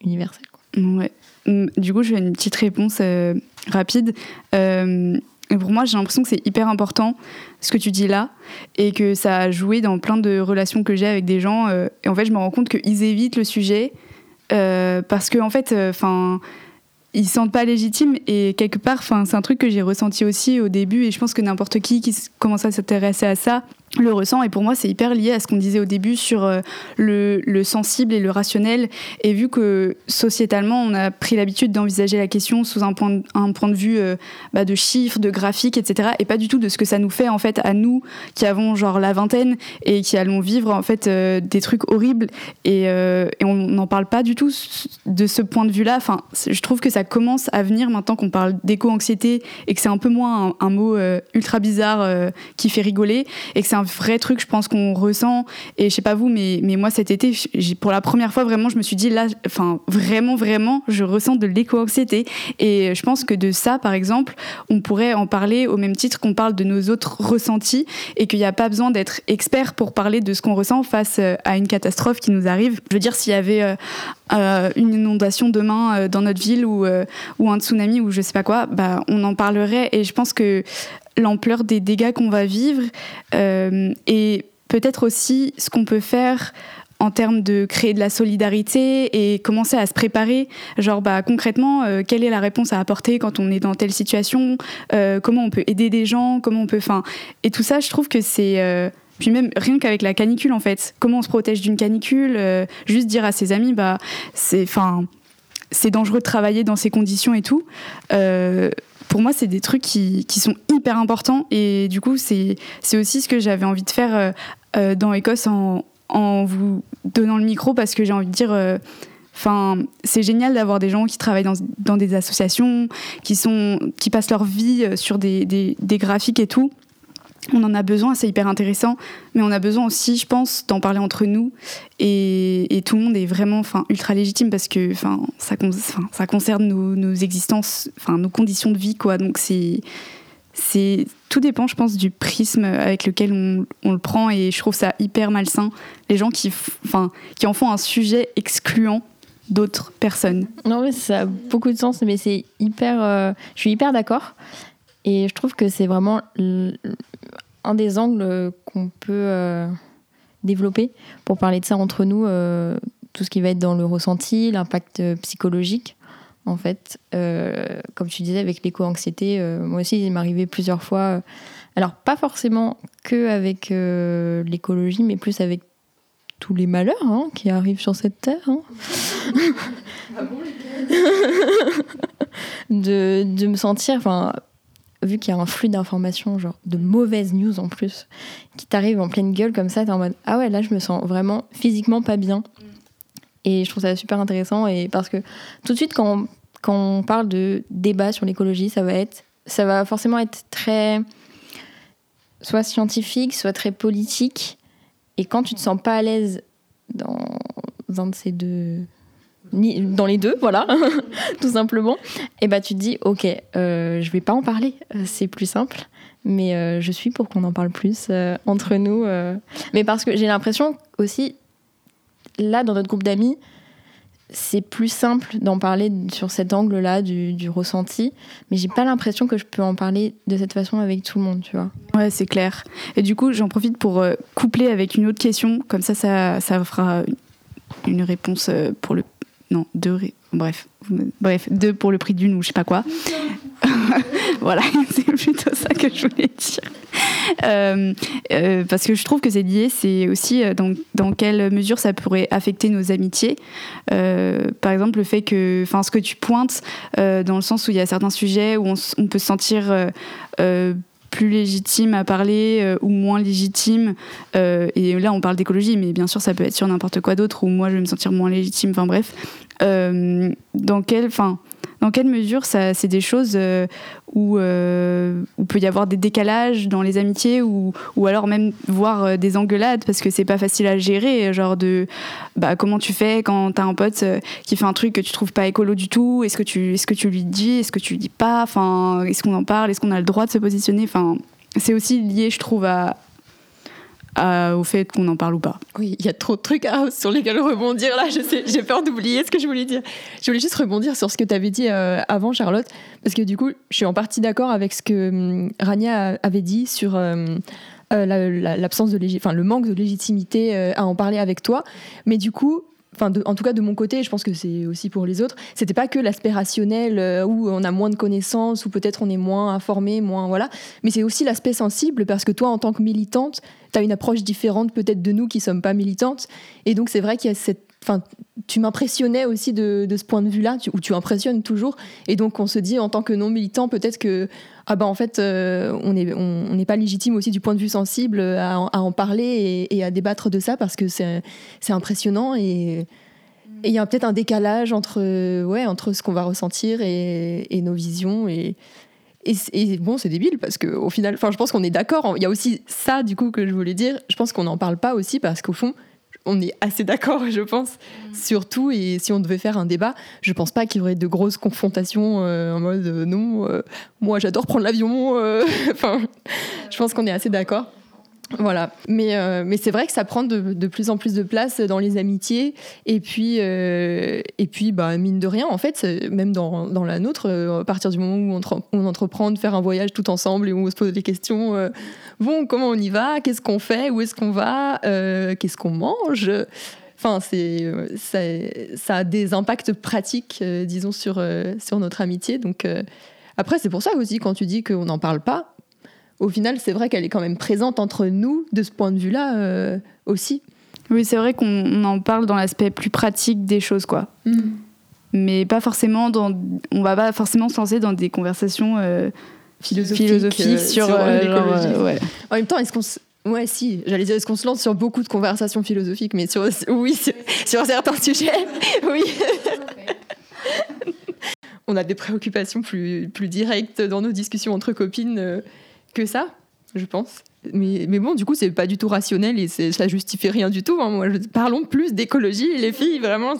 universelle. Ouais. Mm, du coup, je fais une petite réponse euh, rapide. Euh, pour moi, j'ai l'impression que c'est hyper important ce que tu dis là et que ça a joué dans plein de relations que j'ai avec des gens. et en fait, je me rends compte qu'ils évitent le sujet parce que, en fait, enfin ils se sentent pas légitimes et quelque part c'est un truc que j'ai ressenti aussi au début et je pense que n'importe qui qui commence à s'intéresser à ça le ressent et pour moi c'est hyper lié à ce qu'on disait au début sur euh, le, le, sensible et le rationnel et vu que sociétalement on a pris l'habitude d'envisager la question sous un point de, un point de vue euh, bah, de chiffres de graphiques etc et pas du tout de ce que ça nous fait en fait à nous qui avons genre la vingtaine et qui allons vivre en fait euh, des trucs horribles et, et on n'en parle pas du tout de ce point de vue là enfin je trouve que ça commence à venir maintenant qu'on parle d'éco-anxiété et que c'est un peu moins un, mot ultra bizarre qui fait rigoler et que c'est un vrai truc, je pense qu'on ressent. Et je sais pas vous, mais, mais moi cet été, pour la première fois vraiment, je me suis dit là, enfin vraiment, vraiment, je ressens de l'éco-anxiété. Et je pense que de ça, par exemple, on pourrait en parler au même titre qu'on parle de nos autres ressentis et qu'il n'y a pas besoin d'être expert pour parler de ce qu'on ressent face euh, à une catastrophe qui nous arrive. Je veux dire, s'il y avait euh, euh, une inondation demain dans notre ville ou, ou un tsunami ou je sais pas quoi, bah, on en parlerait. Et je pense que l'ampleur des dégâts qu'on va vivre euh, et peut-être aussi ce qu'on peut faire en termes de créer de la solidarité et commencer à se préparer. Genre, bah, concrètement, euh, quelle est la réponse à apporter quand on est dans telle situation euh, Comment on peut aider des gens Comment on peut. Enfin, et tout ça, je trouve que c'est. puis même rien qu'avec la canicule, en fait. Comment on se protège d'une canicule Juste dire à ses amis, bah, c'est. C'est dangereux de travailler dans ces conditions et tout pour moi, c'est des trucs qui, sont hyper importants. Et du coup, c'est aussi ce que j'avais envie de faire euh, euh, dans Écosse en, vous donnant le micro parce que j'ai envie de dire. Euh, enfin, c'est génial d'avoir des gens qui travaillent dans, des associations, qui, sont, qui passent leur vie sur des graphiques et tout on en a besoin, c'est hyper intéressant, mais on a besoin aussi, je pense, d'en parler entre nous. Et, tout le monde est vraiment enfin, ultra légitime parce que enfin, ça, concerne nos, existences, enfin, nos conditions de vie. Quoi. Donc c'est, c'est, tout dépend, je pense, du prisme avec lequel on, le prend. Et je trouve ça hyper malsain, les gens qui, enfin, qui en font un sujet excluant d'autres personnes. Non, mais ça a beaucoup de sens, mais c'est hyper. Euh, je suis hyper d'accord. Et je trouve que c'est vraiment un des angles qu'on peut euh, développer pour parler de ça entre nous, euh, tout ce qui va être dans le ressenti, l'impact psychologique. En fait, euh, comme tu disais, avec l'éco-anxiété, moi aussi, il m'arrivait plusieurs fois. alors, pas forcément que avec l'écologie, mais plus avec tous les malheurs hein, qui arrivent sur cette terre. Hein. Ah de, de, me sentir, enfin, vu qu'il y a un flux d'informations, genre de mauvaises news en plus, qui t'arrivent en pleine gueule comme ça, t'es en mode ah ouais, là je me sens vraiment physiquement pas bien. Et je trouve ça super intéressant et parce que tout de suite quand on, quand on parle de débat sur l'écologie, ça va être ça va forcément être très soit scientifique, soit très politique. Et quand tu te sens pas à l'aise dans un de ces deux dans les deux, voilà, tout simplement, et bah tu te dis, ok, euh, je vais pas en parler, euh, c'est plus simple, mais euh, je suis pour qu'on en parle plus entre nous. Mais parce que j'ai l'impression aussi, là, dans notre groupe d'amis, c'est plus simple d'en parler sur cet angle-là du, du, ressenti, mais j'ai pas l'impression que je peux en parler de cette façon avec tout le monde, tu vois. Ouais, c'est clair. Et du coup, j'en profite pour coupler avec une autre question, comme ça, ça, ça fera une réponse pour le non, deux, bref, bref, deux pour le prix d'une ou je sais pas quoi. voilà, c'est plutôt ça que je voulais dire. Euh, euh, parce que je trouve que c'est lié, c'est aussi euh, dans, dans, quelle mesure ça pourrait affecter nos amitiés. par exemple, le fait que, enfin, ce que tu pointes, dans le sens où il y a certains sujets où on, on peut se sentir plus légitime à parler ou moins légitime. et là, on parle d'écologie, mais bien sûr, ça peut être sur n'importe quoi d'autre où moi, je vais me sentir moins légitime. Enfin bref, euh, dans quelle, fin, dans quelle mesure ça, c'est des choses euh, où, euh, où peut y avoir des décalages dans les amitiés ou, ou alors même voir des engueulades parce que c'est pas facile à gérer, genre de bah, comment tu fais quand t'as un pote qui fait un truc que tu trouves pas écolo du tout, est-ce que tu, est-ce que tu lui dis, est-ce que tu lui dis pas, enfin, est-ce qu'on en parle, est-ce qu'on a le droit de se positionner, enfin, c'est aussi lié, je trouve, à, au fait qu'on en parle ou pas. Oui, il y a trop de trucs sur lesquels rebondir là. Je sais, j'ai peur d'oublier ce que je voulais dire. Je voulais juste rebondir sur ce que tu avais dit euh, avant, Charlotte, parce que du coup, je suis en partie d'accord avec ce que hum, Rania avait dit sur euh, euh, l'absence de le manque de légitimité à en parler avec toi. Mais du coup, en tout cas de mon côté, je pense que c'est aussi pour les autres, c'était pas que l'aspect rationnel euh, où on a moins de connaissances ou peut-être on est moins informé, moins voilà, mais c'est aussi l'aspect sensible parce que toi en tant que militante, tu as une approche différente peut-être de nous qui sommes pas militantes. Et donc c'est vrai qu'il y a cette Enfin, tu m'impressionnais aussi de, ce point de vue-là, où tu impressionnes toujours. Et donc, on se dit, en tant que non-militant, peut-être que, ah ben, en fait, euh, on n'est on, pas légitime aussi du point de vue sensible à, en parler et, à débattre de ça parce que c'est impressionnant et il y a peut-être un décalage entre, ouais, entre ce qu'on va ressentir et, nos visions. Et, et, bon, c'est débile parce qu'au final, enfin, je pense qu'on est d'accord. Il y a aussi ça, du coup, que je voulais dire. Je pense qu'on n'en parle pas aussi parce qu'au fond, on est assez d'accord, je pense, mm. sur tout. Et si on devait faire un débat, je pense pas qu'il y aurait de grosses confrontations euh, en mode euh, non, euh, moi j'adore prendre l'avion. enfin, je pense qu'on est assez d'accord. Voilà, mais, euh, mais c'est vrai que ça prend de, de, plus en plus de place dans les amitiés. Et puis, euh, et puis bah, mine de rien, en fait, même dans, dans, la nôtre, euh, à partir du moment où on, on, entreprend de faire un voyage tout ensemble et où on se pose des questions bon, comment on y va? Qu'est-ce qu'on fait? Où est-ce qu'on va? Qu'est-ce qu'on mange? Enfin, ça, ça, a des impacts pratiques, disons, sur, sur notre amitié. Donc, après, c'est pour ça aussi, quand tu dis qu'on n'en parle pas, au final, c'est vrai qu'elle est quand même présente entre nous de ce point de vue-là euh, aussi. Oui, c'est vrai qu'on en parle dans l'aspect plus pratique des choses, quoi. Mm. Mais pas forcément dans. On va pas forcément se lancer dans des conversations euh, philosophiques, euh, sur, l'écologie. En même temps, est-ce qu'on Ouais, si, j'allais dire, est-ce qu'on se lance sur beaucoup de conversations philosophiques, mais sur, oui, sur, certains sujets, oui. On a des préoccupations plus, plus directes dans nos discussions entre copines que ça, je pense. Mais, mais, bon, du coup, c'est pas du tout rationnel et ça justifie rien du tout. Hein. Moi, parlons plus d'écologie, les filles. Vraiment.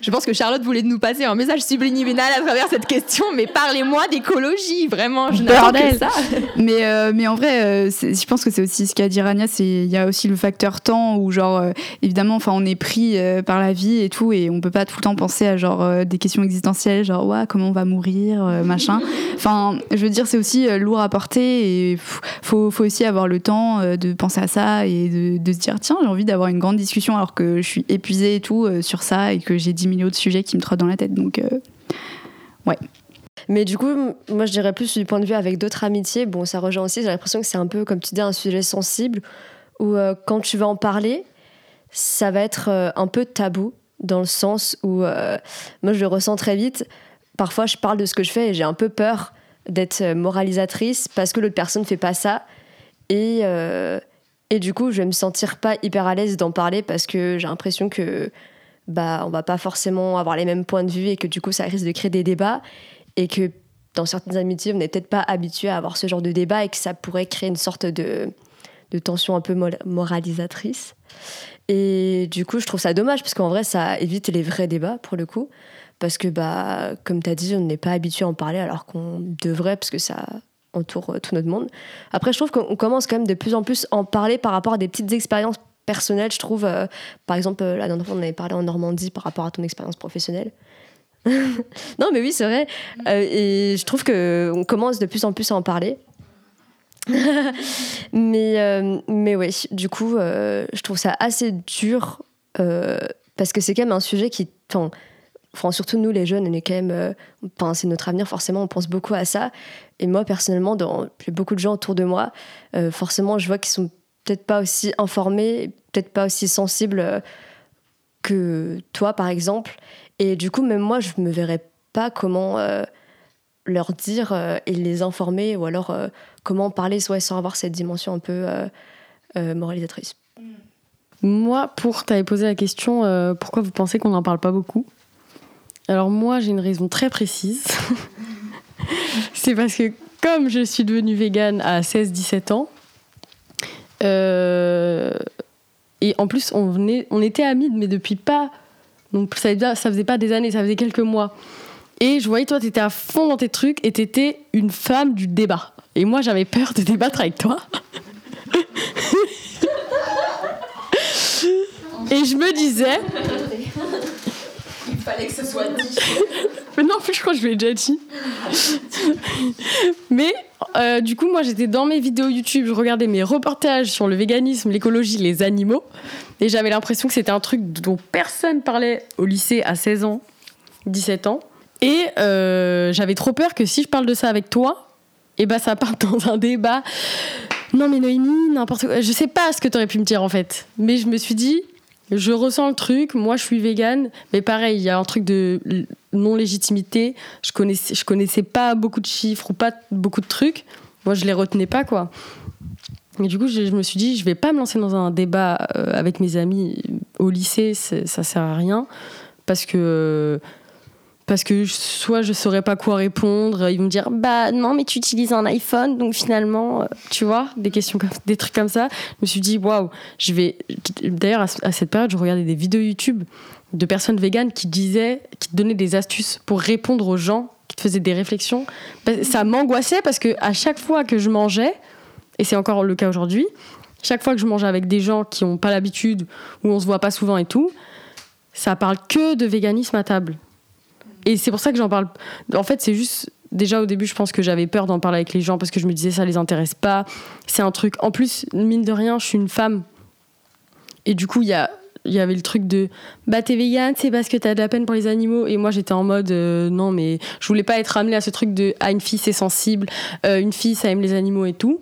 Je pense que Charlotte voulait nous passer un message subliminal à travers cette question. Mais parlez-moi d'écologie, vraiment. Je que ça. mais euh, mais en vrai, euh, je pense que c'est aussi ce qu'a dit Rania. C'est il y a aussi le facteur temps où genre euh, évidemment, enfin, on est pris par la vie et tout et on peut pas tout le temps penser à genre des questions existentielles, genre ouais, comment on va mourir, machin. Enfin, je veux dire, c'est aussi lourd à porter et faut faut aussi avoir le le temps euh, de penser à ça et de, se dire tiens j'ai envie d'avoir une grande discussion alors que je suis épuisée et tout euh, sur ça et que j'ai 10 millions de sujets qui me trottent dans la tête donc euh, ouais mais du coup, moi je dirais plus du point de vue avec d'autres amitiés. Bon, ça rejoint aussi, j'ai l'impression que c'est un peu, comme tu dis, un sujet sensible où quand tu vas en parler, ça va être un peu tabou dans le sens où moi je le ressens très vite. Parfois, je parle de ce que je fais et j'ai un peu peur d'être moralisatrice parce que l'autre personne ne fait pas ça et, euh, et du coup, je vais me sentir pas hyper à l'aise d'en parler parce que j'ai l'impression que bah on va pas forcément avoir les mêmes points de vue et que du coup ça risque de créer des débats et que dans certaines amitiés on n'est peut-être pas habitué à avoir ce genre de débat et que ça pourrait créer une sorte de, de tension un peu moralisatrice. Et du coup je trouve ça dommage parce qu'en vrai ça évite les vrais débats pour le coup. Parce que bah comme tu as dit on n'est pas habitué à en parler alors qu'on devrait parce que ça entoure euh, tout notre monde. Après, je trouve qu'on commence quand même de plus en plus à en parler par rapport à des petites expériences personnelles, je trouve. Euh, par exemple, euh, la dernière fois, on avait parlé en Normandie par rapport à ton expérience professionnelle. non, mais oui, c'est vrai. et je trouve qu'on commence de plus en plus à en parler. mais, mais oui, du coup, je trouve ça assez dur parce que c'est quand même un sujet qui. Enfin, surtout nous, les jeunes, on est quand même. Enfin, c'est notre avenir, forcément, on pense beaucoup à ça. Et moi, personnellement, j'ai beaucoup de gens autour de moi, euh, forcément, je vois qu'ils sont peut-être pas aussi informés, peut-être pas aussi sensibles euh, que toi, par exemple. Et du coup, même moi, je me verrais pas comment euh, leur dire et les informer, ou alors comment parler soit sans avoir cette dimension un peu moralisatrice. Moi, pour t'avais posé la question, pourquoi vous pensez qu'on n'en parle pas beaucoup? Alors moi, j'ai une raison très précise. c'est parce que comme je suis devenue végane à 16-17 ans, euh, et en plus on, venait, on était amis, mais depuis pas... Donc ça, ça faisait pas des années, ça faisait quelques mois. Et je voyais, toi, tu étais à fond dans tes trucs et tu étais une femme du débat. Et moi, j'avais peur de débattre avec toi. et je me disais. Fallait que ce soit dit. Mais non, je crois que je l'ai déjà dit. Mais euh, du coup, moi, j'étais dans mes vidéos YouTube, je regardais mes reportages sur le véganisme, l'écologie, les animaux. Et j'avais l'impression que c'était un truc dont personne parlait au lycée à 16 ans, 17 ans. Et euh, j'avais trop peur que si je parle de ça avec toi, et bah ça parte dans un débat. Non mais Noémie, n'importe quoi. Je sais pas ce que t'aurais pu me dire en fait. Mais je me suis dit, je ressens le truc, moi je suis végane, mais pareil, il y a un truc de non-légitimité. Je connaissais, je connaissais pas beaucoup de chiffres ou pas beaucoup de trucs. Moi je les retenais pas quoi. Et du coup, je, je me suis dit, je vais pas me lancer dans un débat euh, avec mes amis au lycée, ça sert à rien. Parce que. Parce que soit je saurais pas quoi répondre, ils vont me dire bah non mais tu utilises un iPhone donc finalement euh, tu vois des questions comme des trucs comme ça. Je me suis dit waouh je vais d'ailleurs à, ce- à cette période je regardais des vidéos YouTube de personnes véganes qui disaient qui donnaient des astuces pour répondre aux gens qui te faisaient des réflexions. Bah, Ça m'angoissait parce que à chaque fois que je mangeais et c'est encore le cas aujourd'hui chaque fois que je mangeais avec des gens qui n'ont pas l'habitude ou on se voit pas souvent et tout ça parle que de véganisme à table. Et c'est pour ça que j'en parle. En fait, c'est juste. Déjà au début, je pense que j'avais peur d'en parler avec les gens parce que je me disais ça les intéresse pas. C'est un truc. En plus, mine de rien, je suis une femme. Et du coup, il y a. Il y avait le truc de bah t'es végane c'est parce que t'as de la peine pour les animaux et moi j'étais en mode euh, non mais je voulais pas être ramenée à ce truc de ah une fille c'est sensible euh, une fille ça aime les animaux et tout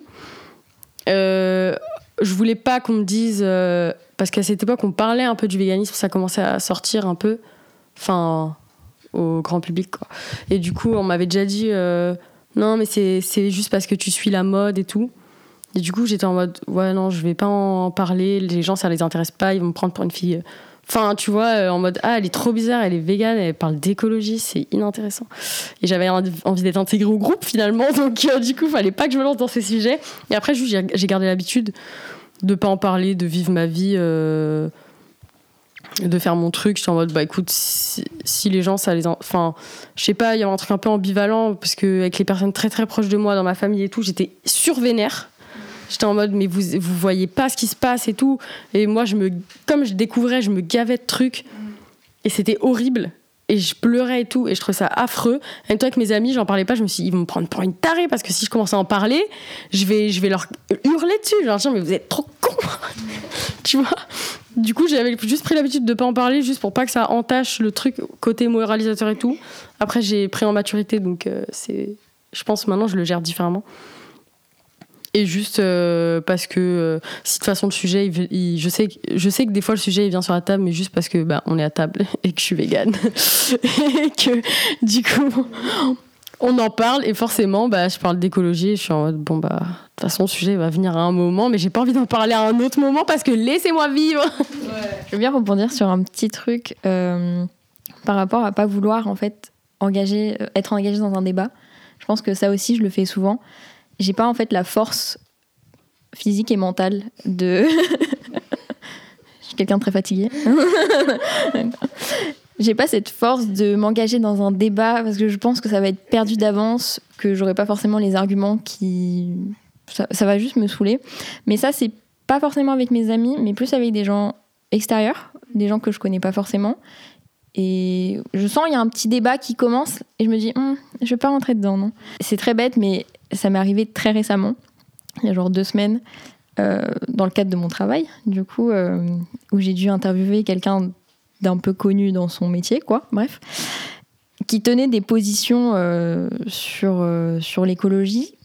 euh, je voulais pas qu'on me dise euh, parce qu'à cette époque on parlait un peu du véganisme ça commençait à sortir un peu enfin au grand public quoi. Et du coup on m'avait déjà dit euh, non mais c'est juste parce que tu suis la mode et tout. Et du coup j'étais en mode ouais non je vais pas en parler. Les gens ça les intéresse pas. Ils vont me prendre pour une fille Enfin, tu vois, euh, en mode ah, elle est trop bizarre, elle est végane, elle parle d'écologie, c'est inintéressant. Et j'avais envie d'être intégrée au groupe finalement, donc euh, du coup, fallait pas que je me lance dans ces sujets. Et après, j'ai gardé l'habitude de pas en parler, de vivre ma vie, euh, de faire mon truc. J'étais en mode bah écoute, si, les gens ça les, en- enfin, je sais pas, il y avait un truc un peu ambivalent parce que avec les personnes très très proches de moi dans ma famille et tout, j'étais survénère. J'étais en mode mais vous vous voyez pas ce qui se passe et tout. Et moi je me comme je découvrais, je me gavais de trucs et c'était horrible. Et je pleurais et tout, et je trouvais ça affreux. Et toi, avec mes amis, j'en parlais pas, je me suis dit, ils vont me prendre pour une tarée, parce que si je commence à en parler, je vais, je vais leur hurler dessus. Je leur dire, mais vous êtes trop cons Tu vois? Du coup, j'avais juste pris l'habitude de pas en parler, juste pour pas que ça entache le truc côté moralisateur et tout. Après, j'ai pris en maturité, donc euh, c'est. Je pense maintenant, je le gère différemment. Et juste euh, parce que euh, si de toute façon le sujet, il- il- je, sais, que- je sais que des fois le sujet il vient sur la table, mais juste parce que bah, on est à table et que je suis végane. et que du coup, on en parle et forcément, bah, je parle d'écologie et je suis en mode bon, bah, de toute façon, le sujet va venir à un moment, mais j'ai pas envie d'en parler à un autre moment parce que laissez-moi vivre. Je veux bien rebondir sur un petit truc euh, par rapport à pas vouloir en fait engager, être engagé dans un débat. Je pense que ça aussi, je le fais souvent. J'ai pas en fait la force physique et mentale de. je suis quelqu'un de très fatigué. J'ai pas cette force de m'engager dans un débat parce que je pense que ça va être perdu d'avance, que j'aurai pas forcément les arguments qui. Ça, va juste me saouler. Mais ça, c'est pas forcément avec mes amis, mais plus avec des gens extérieurs, des gens que je connais pas forcément. Et je sens il y a un petit débat qui commence et je me dis, Hum, je vais pas rentrer dedans, non. C'est très bête, mais ça m'est arrivé très récemment, il y a genre deux semaines, euh, dans le cadre de mon travail, du coup, euh, où j'ai dû interviewer quelqu'un d'un peu connu dans son métier, quoi, bref, qui tenait des positions euh, sur, sur l'écologie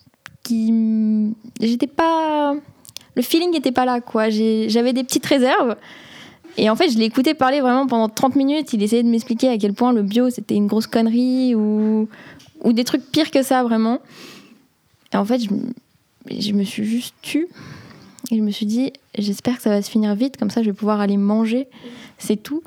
qui. J'étais pas. Le feeling n'était pas là, quoi. J'avais des petites réserves. Et en fait, je écouté parler vraiment pendant 30 minutes. Il essayait de m'expliquer à quel point le bio, c'était une grosse connerie ou, ou des trucs pires que ça, vraiment. Et en fait, je, me suis juste tue. Et je me suis dit, j'espère que ça va se finir vite, comme ça je vais pouvoir aller manger. C'est tout.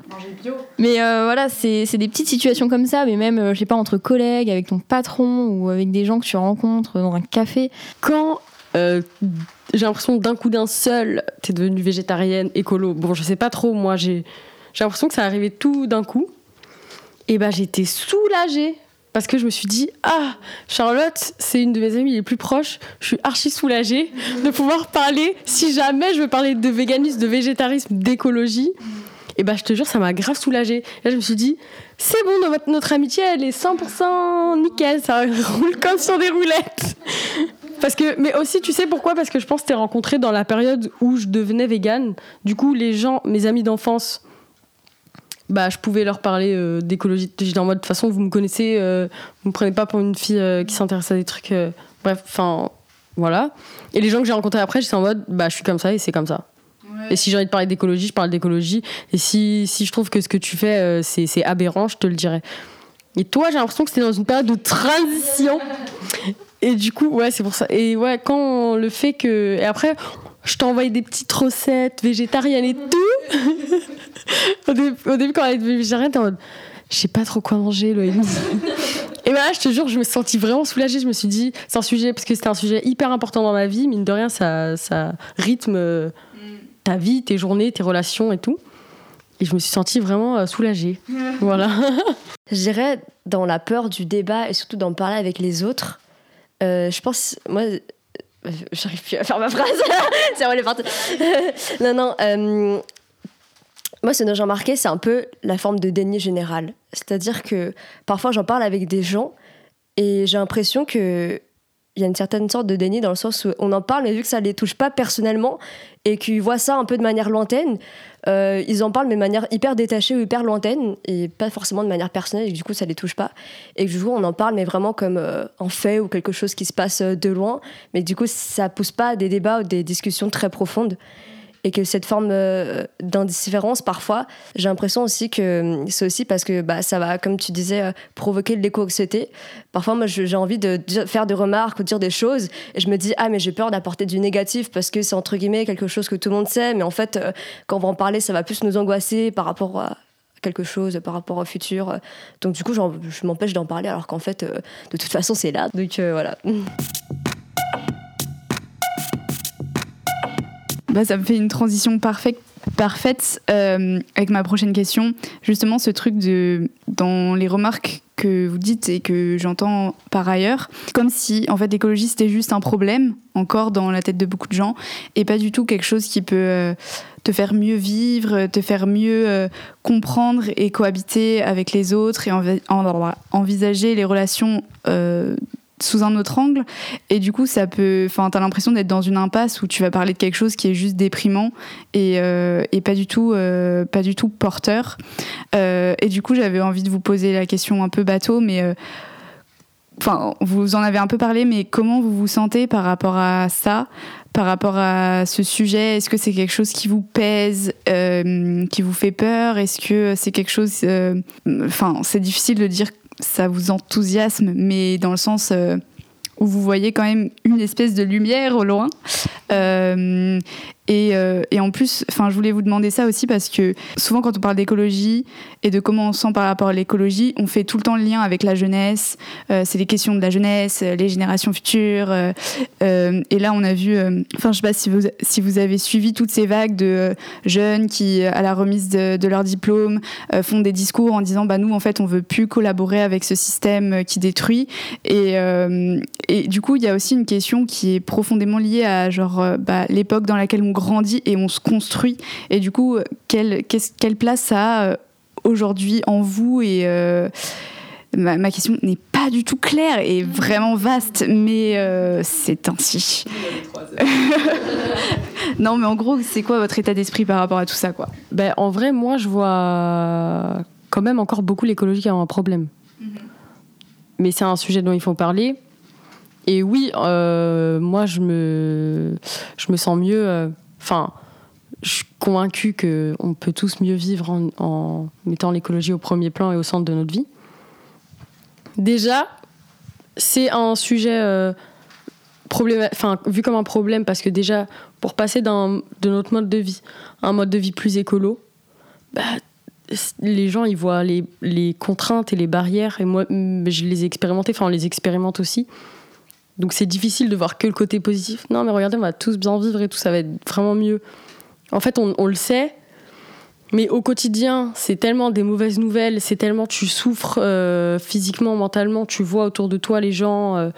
Mais euh, voilà, c'est des petites situations comme ça, mais même, euh, je sais pas, entre collègues, avec ton patron ou avec des gens que tu rencontres dans un café. Quand euh, j'ai l'impression d'un coup d'un seul, t'es devenue végétarienne, écolo. Bon, je sais pas trop, moi j'ai j'ai l'impression que ça arrivait tout d'un coup. Et bah j'étais soulagée parce que je me suis dit ah Charlotte, c'est une de mes amies les plus proches. Je suis archi soulagée de pouvoir parler. Si jamais je veux parler de véganisme, de végétarisme, d'écologie. Et bah je te jure, ça m'a grave soulagée. Là, je me suis dit, c'est bon, notre, notre amitié, elle est 100% nickel, ça roule comme sur des roulettes. Parce que, mais aussi, tu sais pourquoi? Parce que je pense que t'es rencontré dans la période où je devenais végane. Du coup, les gens, mes amis d'enfance, bah, je pouvais leur parler euh, d'écologie. J'étais en mode, de toute façon, vous me connaissez, euh, vous me prenez pas pour une fille euh, qui s'intéresse à des trucs. euh, bref, enfin, voilà. Et les gens que j'ai rencontrés après, j'étais en mode, bah, je suis comme ça et c'est comme ça. Et si j'ai envie de parler d'écologie, je parle d'écologie. Et si, si je trouve que ce que tu fais, euh, c'est c'est aberrant, je te le dirai. Et toi, j'ai l'impression que c'était dans une période de transition. Et du coup, ouais, c'est pour ça. Et ouais, quand le fait que. Et après, je envoyé des petites recettes végétariennes et tout. au, début, au début, quand elle était végétarienne, t'es en mode. Je sais pas trop quoi manger, Loïs. et voilà, je te jure, je me suis sentie vraiment soulagée. Je me suis dit, c'est un sujet, parce que c'était un sujet hyper important dans ma vie. Mine de rien, ça, ça rythme euh, ta vie, tes journées, tes relations et tout. Et je me suis sentie vraiment euh, soulagée. voilà. Je dirais dans la peur du débat et surtout d'en parler avec les autres. euh, je pense, moi, j'arrive plus à faire ma phrase. c'est vrai, elle est partie. non, non. euh, moi, ce dont j'ai remarqué, c'est un peu la forme de déni général. C'est-à-dire que parfois, j'en parle avec des gens et j'ai l'impression que il y a une certaine sorte de déni dans le sens où on en parle, mais vu que ça les touche pas personnellement et qu'ils voient ça un peu de manière lointaine, euh, ils en parlent mais de manière hyper détachée ou hyper lointaine et pas forcément de manière personnelle et du coup ça les touche pas. Et du coup on en parle mais vraiment comme euh, un fait ou quelque chose qui se passe euh, de loin. Mais du coup ça pousse pas à des débats ou des discussions très profondes et que cette forme euh, d'indifférence parfois j'ai l'impression aussi que euh, c'est aussi parce que bah, ça va comme tu disais euh, provoquer de l'éco-anxiété. Parfois moi j'ai envie de faire des remarques ou dire des choses et je me dis ah mais j'ai peur d'apporter du négatif parce que c'est entre guillemets quelque chose que tout le monde sait. Mais en fait euh, quand on va en parler ça va plus nous angoisser par rapport à quelque chose par rapport au futur. Donc du coup je m'empêche d'en parler alors qu'en fait de toute façon c'est là. Donc voilà Bah, ça me fait une transition parfaite, euh, avec ma prochaine question. Justement, ce truc de dans les remarques que vous dites et que j'entends par ailleurs, comme si en fait l'écologie c'était juste un problème encore dans la tête de beaucoup de gens et pas du tout quelque chose qui peut euh, te faire mieux vivre, te faire mieux euh, comprendre et cohabiter avec les autres et envi- en- envisager les relations sous un autre angle. Et du coup, ça peut. Enfin, t'as l'impression d'être dans une impasse où tu vas parler de quelque chose qui est juste déprimant et, euh, et pas du tout, euh, pas du tout porteur. Euh, et du coup, j'avais envie de vous poser la question un peu bateau, mais. Enfin, vous en avez un peu parlé, mais comment vous vous sentez par rapport à ça, par rapport à ce sujet? Est-ce que c'est quelque chose qui vous pèse, qui vous fait peur? Est-ce que c'est quelque chose Enfin, c'est difficile de dire ça vous enthousiasme, mais dans le sens euh, où vous voyez quand même une espèce de lumière au loin. Euh, et, en plus, enfin, je voulais vous demander ça aussi parce que souvent, quand on parle d'écologie et de comment on se sent par rapport à l'écologie, on fait tout le temps le lien avec la jeunesse. Euh, c'est les questions de la jeunesse, euh, les générations futures. et là, on a vu, enfin, je sais pas si vous, avez suivi toutes ces vagues de jeunes qui, à la remise de, leur diplôme, font des discours en disant, bah nous, en fait, on veut plus collaborer avec ce système qui détruit. Et, du coup, il y a aussi une question qui est profondément liée à genre bah, l'époque dans laquelle on grandit et on se construit. Et du coup, quelle, quelle place ça a euh, aujourd'hui en vous et euh, ma, ma question n'est pas du tout claire et vraiment vaste, mais euh, c'est ainsi. non, mais en gros, c'est quoi votre état d'esprit par rapport à tout ça, quoi? Ben, en vrai, moi, je vois quand même encore beaucoup l'écologie comme un problème. Mais c'est un sujet dont il faut parler. Et oui, euh, moi, je me, je me sens mieux. Enfin, je suis convaincue qu'on peut tous mieux vivre en, mettant l'écologie au premier plan et au centre de notre vie. Déjà, c'est un sujet euh, enfin, vu comme un problème parce que déjà, pour passer de notre mode de vie à un mode de vie plus écolo, bah, les gens ils voient les, contraintes et les barrières et moi je les ai expérimentées, enfin on les expérimente aussi. Donc c'est difficile de voir que le côté positif. Non mais regardez, on va tous bien vivre et tout, ça va être vraiment mieux. En fait, on, le sait, mais au quotidien, c'est tellement des mauvaises nouvelles, c'est tellement tu souffres euh, physiquement, mentalement, tu vois autour de toi les gens euh,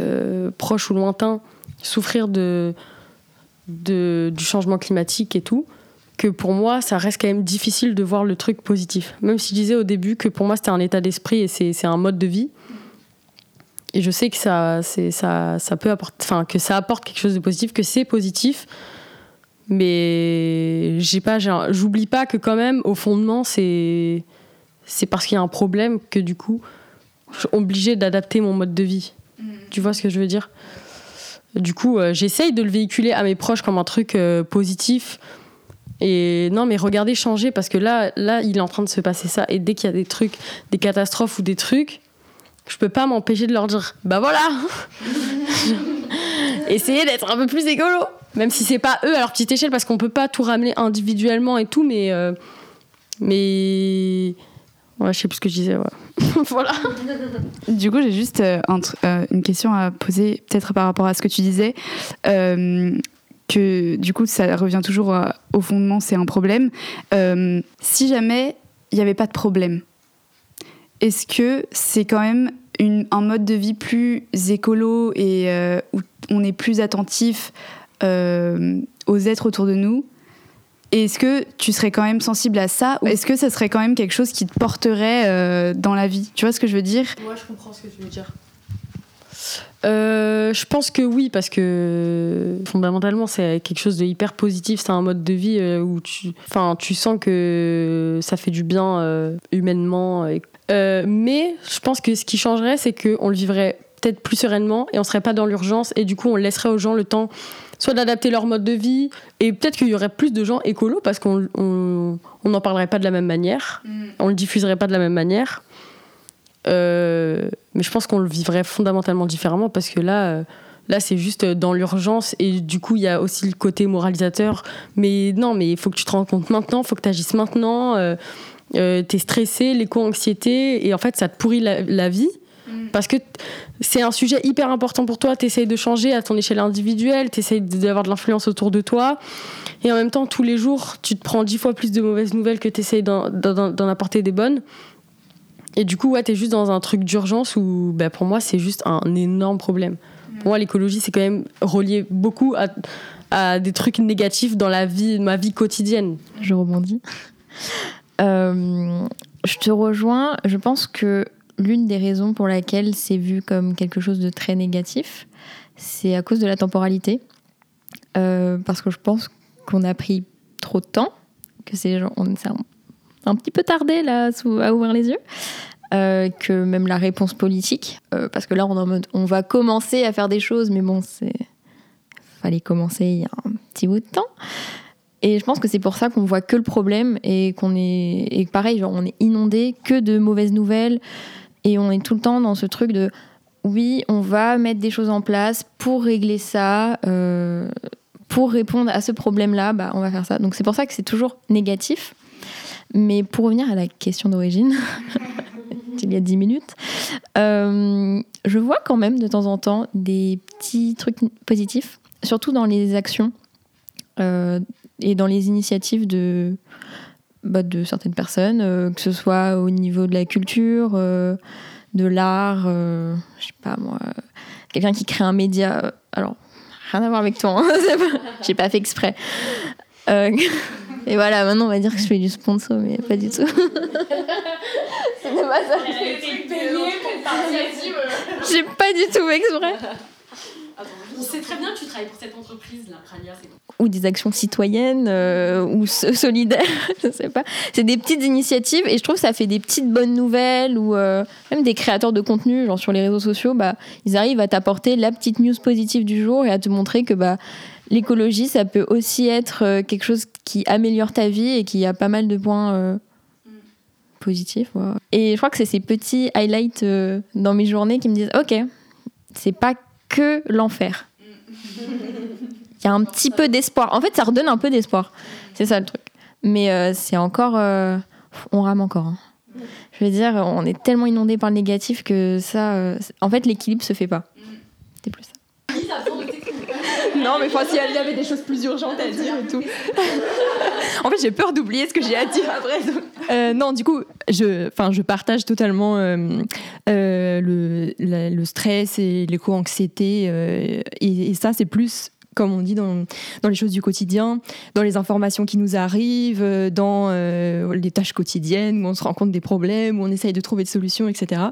euh, proches ou lointains souffrir de, du changement climatique et tout, que pour moi, ça reste quand même difficile de voir le truc positif. Même si je disais au début que pour moi, c'était un état d'esprit et c'est un mode de vie. Et je sais que ça, ça, ça peut apporter, enfin, que ça apporte quelque chose de positif, que c'est positif. Mais j'ai pas, j'oublie pas que quand même, au fondement, c'est, c'est parce qu'il y a un problème que du coup, je suis obligée d'adapter mon mode de vie. Tu vois ce que je veux dire? Du coup, euh, j'essaye de le véhiculer à mes proches comme un truc euh, positif. Et non, mais regardez changer parce que là, là, il est en train de se passer ça. Et dès qu'il y a des trucs, des catastrophes ou des trucs, je peux pas m'empêcher de leur dire bah voilà essayez d'être un peu plus écolo même si c'est pas eux à leur petite échelle parce qu'on peut pas tout ramener individuellement et tout mais euh, mais ouais je sais plus ce que je disais ouais. voilà Du coup, j'ai juste euh, euh, une question à poser, peut-être par rapport à ce que tu disais. Que du coup, ça revient toujours à- au fondement, c'est un problème. Si jamais il n'y avait pas de problème, est-ce que c'est quand même une- un mode de vie plus écolo et euh, où on est plus attentif euh, aux êtres autour de nous et Est-ce que tu serais quand même sensible à ça ou est-ce que ça serait quand même quelque chose qui te porterait euh, dans la vie? Tu vois ce que je veux dire? Moi je comprends ce que tu veux dire Euh, je pense que oui, parce que fondamentalement, c'est quelque chose de hyper positif. C'est un mode de vie où tu, enfin, tu sens que ça fait du bien euh, humainement. et- Euh, mais je pense que ce qui changerait, c'est qu'on le vivrait peut-être plus sereinement et on serait pas dans l'urgence et du coup, on laisserait aux gens le temps soit d'adapter leur mode de vie et peut-être qu'il y aurait plus de gens écolos parce qu'on on on n'en parlerait pas de la même manière, on le diffuserait pas de la même manière. Euh, mais je pense qu'on le vivrait fondamentalement différemment parce que là, euh, là c'est juste dans l'urgence et du coup il y a aussi le côté moralisateur. Mais non, mais il faut que tu te rends compte maintenant, il faut que tu agisses maintenant. Euh, euh, t'es stressé, l'éco-anxiété et en fait ça te pourrit la, la vie parce que c'est un sujet hyper important pour toi. T'essayes de changer à ton échelle individuelle, t'essayes d'avoir de l'influence autour de toi et en même temps tous les jours tu te prends dix fois plus de mauvaises nouvelles que t'essayes d'en- apporter des bonnes. Et du coup, ouais, t'es juste dans un truc d'urgence où, bah, pour moi, c'est juste un énorme problème. Pour moi, l'écologie, c'est quand même relié beaucoup à, à des trucs négatifs dans la vie, ma vie quotidienne. je rebondis. Euh, je te rejoins. Je pense que l'une des raisons pour laquelle c'est vu comme quelque chose de très négatif, c'est à cause de la temporalité. Euh, parce que je pense qu'on a pris trop de temps, que c'est genre- on s'est un, petit peu tardé là à ouvrir les yeux. Euh, que même la réponse politique, parce que là on est en mode on va commencer à faire des choses, mais bon, c'est fallait commencer il y a un petit bout de temps. Et je pense que c'est pour ça qu'on voit que le problème et qu'on est et pareil on est inondé que de mauvaises nouvelles. Et on est tout le temps dans ce truc de oui on va mettre des choses en place pour régler ça euh, pour répondre à ce problème là bah on va faire ça. Donc c'est pour ça que c'est toujours négatif. Mais pour revenir à la question d'origine il y a 10 minutes euh, je vois quand même de temps en temps des petits trucs positifs surtout dans les actions euh, et dans les initiatives de, bah, de certaines personnes, euh, que ce soit au niveau de la culture, euh, de l'art, euh, je sais pas moi, quelqu'un qui crée un média. alors, rien à voir avec toi, hein, c'est pas- j'ai pas fait exprès. Euh, et voilà, maintenant on va dire que je fais du sponsor, mais pas du tout. C'était pas ça. J'ai pas du tout fait exprès. On sait très bien que tu travailles pour cette entreprise, là, Pralia. Ou des actions citoyennes euh, ou so- solidaires, je sais pas. C'est des petites initiatives et je trouve que ça fait des petites bonnes nouvelles ou euh, même des créateurs de contenu, genre sur les réseaux sociaux, bah, ils arrivent à t'apporter la petite news positive du jour et à te montrer que bah, l'écologie, ça peut aussi être euh, quelque chose qui améliore ta vie et qui a pas mal de points positifs. Et je crois que c'est ces petits highlights dans mes journées qui me disent, ok, c'est pas que l'enfer. Il y a un petit peu d'espoir. En fait, ça redonne un peu d'espoir. C'est ça le truc. Mais euh, c'est encore. euh, on rame encore. hein. Je veux dire, on est tellement inondé par le négatif que ça. euh, en fait, l'équilibre se fait pas. C'est plus ça. Non, mais enfin, s'il y avait des choses plus urgentes à dire et tout. en fait, j'ai peur d'oublier ce que j'ai à dire après. Euh, non, du coup, je, enfin, je partage totalement euh, euh, le, la- le stress et l'éco-anxiété. et, et ça, c'est plus, comme on dit, dans, les choses du quotidien, dans les informations qui nous arrivent, euh, dans euh, les tâches quotidiennes où on se rend compte des problèmes, où on essaye de trouver des solutions, etc.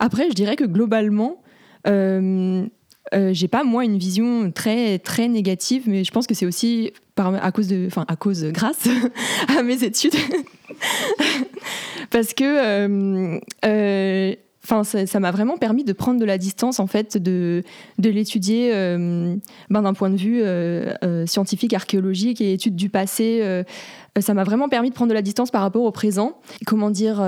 Après, je dirais que globalement, euh, euh, j'ai pas moi une vision très très négative, mais je pense que c'est aussi à cause de, enfin à cause grâce à mes études, parce que euh, Enfin, ça m'a vraiment permis de prendre de la distance en fait, de, de l'étudier euh, ben, d'un point de vue euh, euh, scientifique, archéologique et étude du passé. Euh, ça m'a vraiment permis de prendre de la distance par rapport au présent. Comment dire,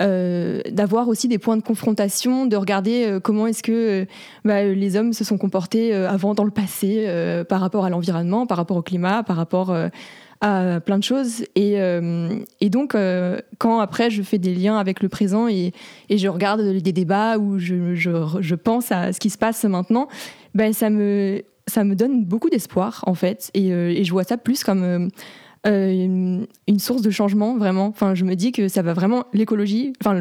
d'avoir aussi des points de confrontation, de regarder comment est-ce que bah, les hommes se sont comportés avant dans le passé par rapport à l'environnement, par rapport au climat, par rapport à plein de choses. Et, euh, et donc, euh, quand après je fais des liens avec le présent et, et je regarde des débats où je, je, je, pense à ce qui se passe maintenant, ben, ça, me, ça me donne beaucoup d'espoir, en fait. Et, euh, et, je vois ça plus comme. Une, une, source de changement vraiment enfin je me dis que ça va vraiment l'écologie enfin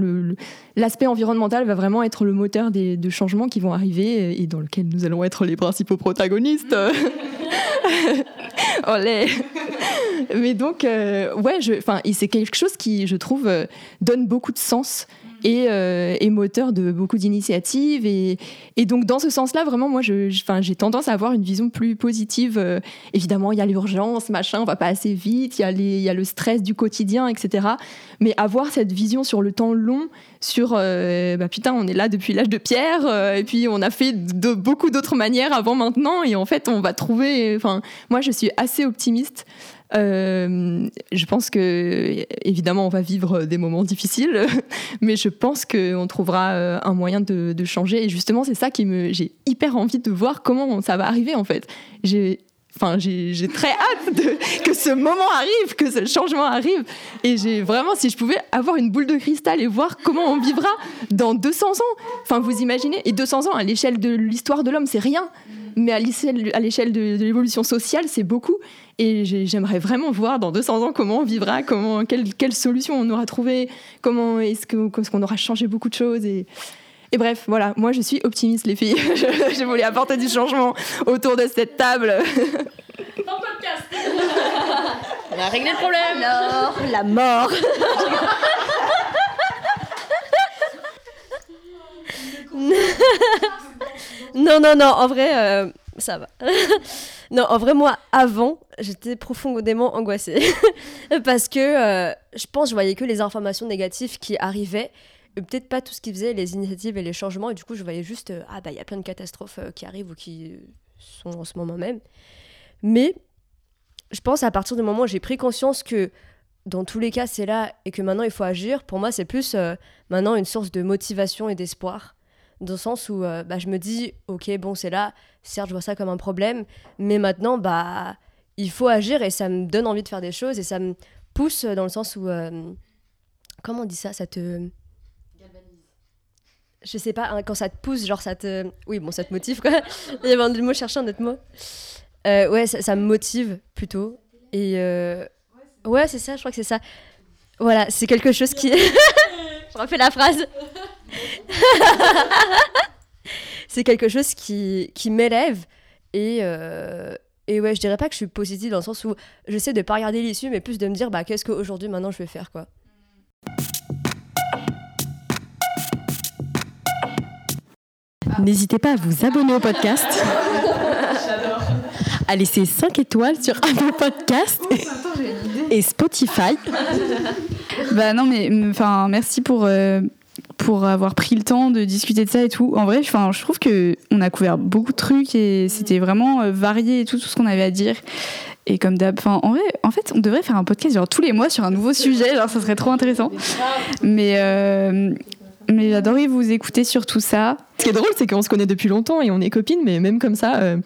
l'aspect environnemental va vraiment être le moteur des de changements qui vont arriver et dans lequel nous allons être les principaux protagonistes Olé Mais donc, euh, ouais, c'est quelque chose qui, je trouve, euh, donne beaucoup de sens et, euh, et moteur de beaucoup d'initiatives. Et, donc, dans ce sens-là, vraiment, moi, j'ai tendance à avoir une vision plus positive. Euh, évidemment, il y a l'urgence, machin, on va pas assez vite, il y, a le stress du quotidien, etc. Mais avoir cette vision sur le temps long, sur, euh, bah putain, on est là depuis l'âge de pierre, et puis on a fait de beaucoup d'autres manières avant maintenant, et en fait, on va trouver. Moi, je suis assez optimiste. Euh, je pense que, évidemment, on va vivre des moments difficiles, mais je pense qu'on trouvera euh, un moyen de, changer. Et justement, c'est ça qui me. J'ai hyper envie de voir comment ça va arriver, en fait. Enfin, j'ai très hâte que ce moment arrive, que ce changement arrive. Et j'ai vraiment, si je pouvais avoir une boule de cristal et voir comment on vivra dans 200 ans. Enfin, vous imaginez Et 200 ans, à l'échelle de l'histoire de l'homme, c'est rien mais à l'échelle de, l'évolution sociale, c'est beaucoup. Et j'aimerais vraiment voir dans 200 ans comment on vivra, comment, quelle, quelle solution on aura trouvé, comment est-ce qu'on est aura changé beaucoup de choses. Et, et bref, voilà, moi je suis optimiste, les filles. je, je voulais apporter du changement autour de cette table. Podcast On a réglé le problème Alors, la mort non, non, non, en vrai, euh, ça va. non, en vrai, moi, avant, j'étais profondément angoissée. Parce que euh, je pense je voyais que les informations négatives qui arrivaient. Peut-être pas tout ce qui faisait, les initiatives et les changements. Et du coup, je voyais juste, euh, ah bah, il y a plein de catastrophes euh, qui arrivent ou qui sont en ce moment même. Mais je pense à partir du moment où j'ai pris conscience que dans tous les cas, c'est là et que maintenant il faut agir, pour moi, c'est plus euh, maintenant une source de motivation et d'espoir dans le sens où euh, bah, je me dis, ok, bon, c'est là, certes, je vois ça comme un problème, mais maintenant, bah, il faut agir et ça me donne envie de faire des choses et ça me pousse dans le sens où, euh, comment on dit ça, ça te... Je sais pas, hein, quand ça te pousse, genre ça te... Oui, bon, ça te motive, quoi. Il y avait un mot, chercher un autre mot. Euh, ouais, ça, me motive, plutôt. Et... Euh... Ouais, c'est ça, je crois que c'est ça. Voilà, c'est quelque chose qui... je refais la phrase. c'est quelque chose qui, qui m'élève et, euh, et ouais je dirais pas que je suis positive dans le sens où j'essaie de pas regarder l'issue mais plus de me dire bah qu'est-ce qu'aujourd'hui maintenant je vais faire quoi N'hésitez pas à vous abonner au podcast. à laisser 5 étoiles sur Apple Podcast et Spotify. bah non mais enfin merci pour euh, pour avoir pris le temps de discuter de ça et tout. En vrai, enfin, je trouve que on a couvert beaucoup de trucs et c'était vraiment euh, varié et tout, tout ce qu'on avait à dire. Et comme d'hab, enfin, en vrai, en fait, on devrait faire un podcast genre tous les mois sur un nouveau sujet, genre ça serait trop intéressant. Mais euh, mais j'adorais vous écouter sur tout ça. Ce qui est drôle, c'est qu'on se connaît depuis longtemps et on est copines, mais même comme ça, euh,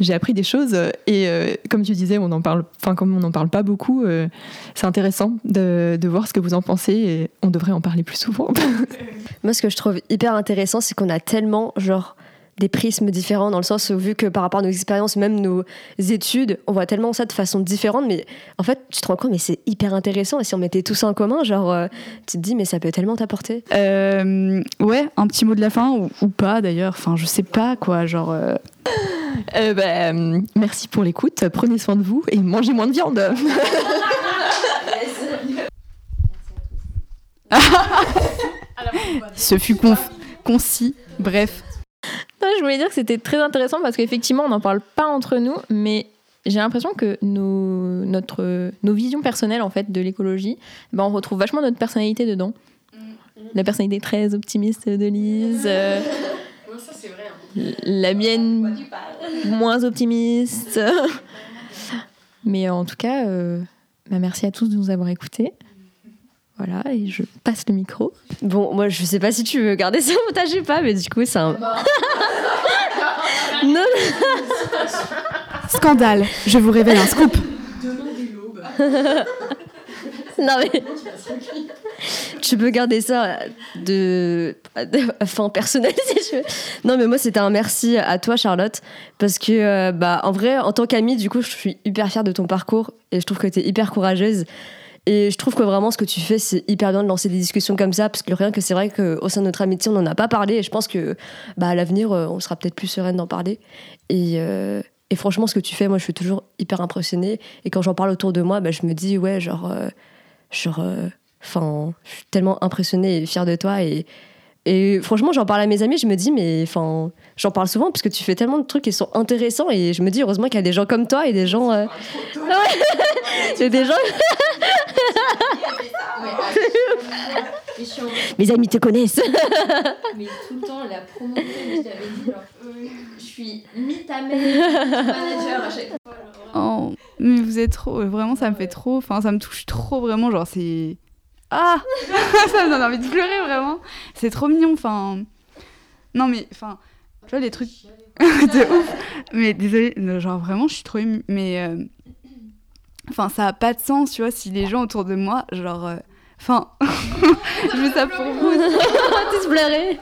j'ai appris des choses. Et euh, comme tu disais, on en parle, enfin comme on n'en parle pas beaucoup, euh, c'est intéressant de, de, voir ce que vous en pensez et on devrait en parler plus souvent. Moi, ce que je trouve hyper intéressant, c'est qu'on a tellement genre des prismes différents dans le sens où vu que par rapport à nos expériences, même nos études, on voit tellement ça de façon différente, mais en fait tu te rends compte mais c'est hyper intéressant et si on mettait tout ça en commun, genre euh, tu te dis mais ça peut tellement t'apporter. Euh, ouais, un petit mot de la fin ou, ou pas d'ailleurs, enfin je sais pas quoi, genre. Euh... Euh, bah, merci pour l'écoute, prenez soin de vous et mangez moins de viande. Ce fut concis, bref. Voulais dire que c'était très intéressant parce qu'effectivement, on n'en parle pas entre nous, mais j'ai l'impression que nos, notre, nos visions personnelles en fait de l'écologie, ben, on retrouve vachement notre personnalité dedans. La personnalité très optimiste de Lise. euh, la mienne moins optimiste. Mais en tout cas, euh, bah, merci à tous de nous avoir écoutés. Voilà, et je passe le micro. Bon, moi, je sais pas si tu veux garder ça au montage ou pas, mais du coup, c'est un. non, Scandale, je vous révèle un scoop. non, mais. tu peux garder ça de. fin personnelle, si tu veux. Non, mais moi, c'était un merci à toi, Charlotte, parce que, euh, bah, en vrai, en tant qu'amie, du coup, je suis hyper fière de ton parcours et je trouve que tu es hyper courageuse. Et je trouve que vraiment ce que tu fais, c'est hyper bien de lancer des discussions comme ça, parce que rien que c'est vrai qu'au sein de notre amitié, on n'en a pas parlé, et je pense que bah, à l'avenir, euh, on sera peut-être plus sereine d'en parler. Et, euh, et franchement, ce que tu fais, moi, je suis toujours hyper impressionnée. Et quand j'en parle autour de moi, bah, je me dis, ouais, genre, euh, genre, enfin, je suis tellement impressionnée et fière de toi. Et, et franchement, j'en parle à mes amis, je me dis, mais enfin, j'en parle souvent parce que tu fais tellement de trucs qui sont intéressants. Et je me dis, heureusement qu'il y a des gens comme toi et des gens. euh, a des gens. Mes amis te connaissent. Mais tout le temps, la promo, je t'avais dit, genre, je suis mi-ta-mère, manager à chaque fois. Oh, mais vous êtes trop, euh, vraiment, ça me fait trop, enfin, ça me touche trop, vraiment, genre, c'est. Ah Ça me donne envie de pleurer, vraiment. C'est trop mignon, enfin. Non, mais, enfin, tu vois, les trucs. de ouf. Mais désolé, genre, vraiment, je suis trop émue. Mais. euh, Enfin, ça a pas de sens, tu vois, si les gens autour de moi, genre. euh, Enfin, je fais ça pour vous. Tous pleurer.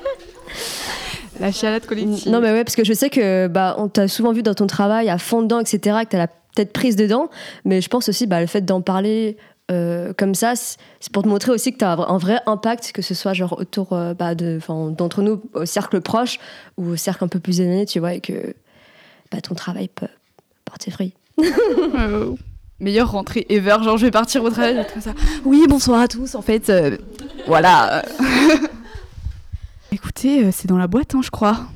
La chialade collective. Non, mais ouais, parce que je sais que bah, on t'a souvent vu dans ton travail à fond dedans, etc., que t'as la tête prise dedans. Mais je pense aussi, bah, le fait d'en parler euh, comme ça, c'est pour te montrer aussi que t'as un vrai impact, que ce soit genre autour euh, bah, d'entre nous, au cercle proche ou au cercle un peu plus éloigné, tu vois, et que bah, ton travail peut porter fruit. Meilleure rentrée ever. Genre, je vais partir au travail, comme ça. Oui, bonsoir à tous. En fait, euh, voilà. Écoutez, c'est dans la boîte, hein, je crois.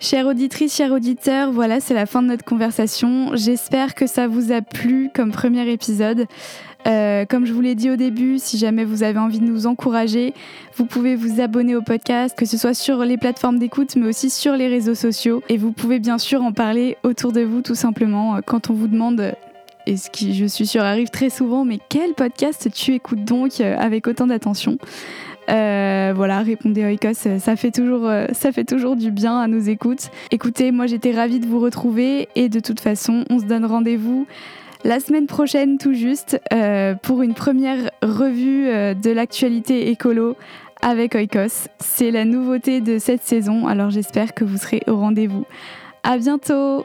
Chère auditrice, chers auditeurs, voilà, c'est la fin de notre conversation. J'espère que ça vous a plu comme premier épisode. Euh, comme je vous l'ai dit au début, si jamais vous avez envie de nous encourager, vous pouvez vous abonner au podcast, que ce soit sur les plateformes d'écoute, mais aussi sur les réseaux sociaux. Et vous pouvez bien sûr en parler autour de vous, tout simplement, euh, quand on vous demande, et ce qui, je suis sûre, arrive très souvent, mais quel podcast tu écoutes donc euh, avec autant d'attention? Euh, voilà, répondez Oikos, euh, ça fait toujours, du bien à nos écoutes. Écoutez, moi j'étais ravie de vous retrouver et de toute façon, on se donne rendez-vous la semaine prochaine tout juste euh, pour une première revue de l'actualité écolo avec Oikos. C'est la nouveauté de cette saison, alors j'espère que vous serez au rendez-vous. À bientôt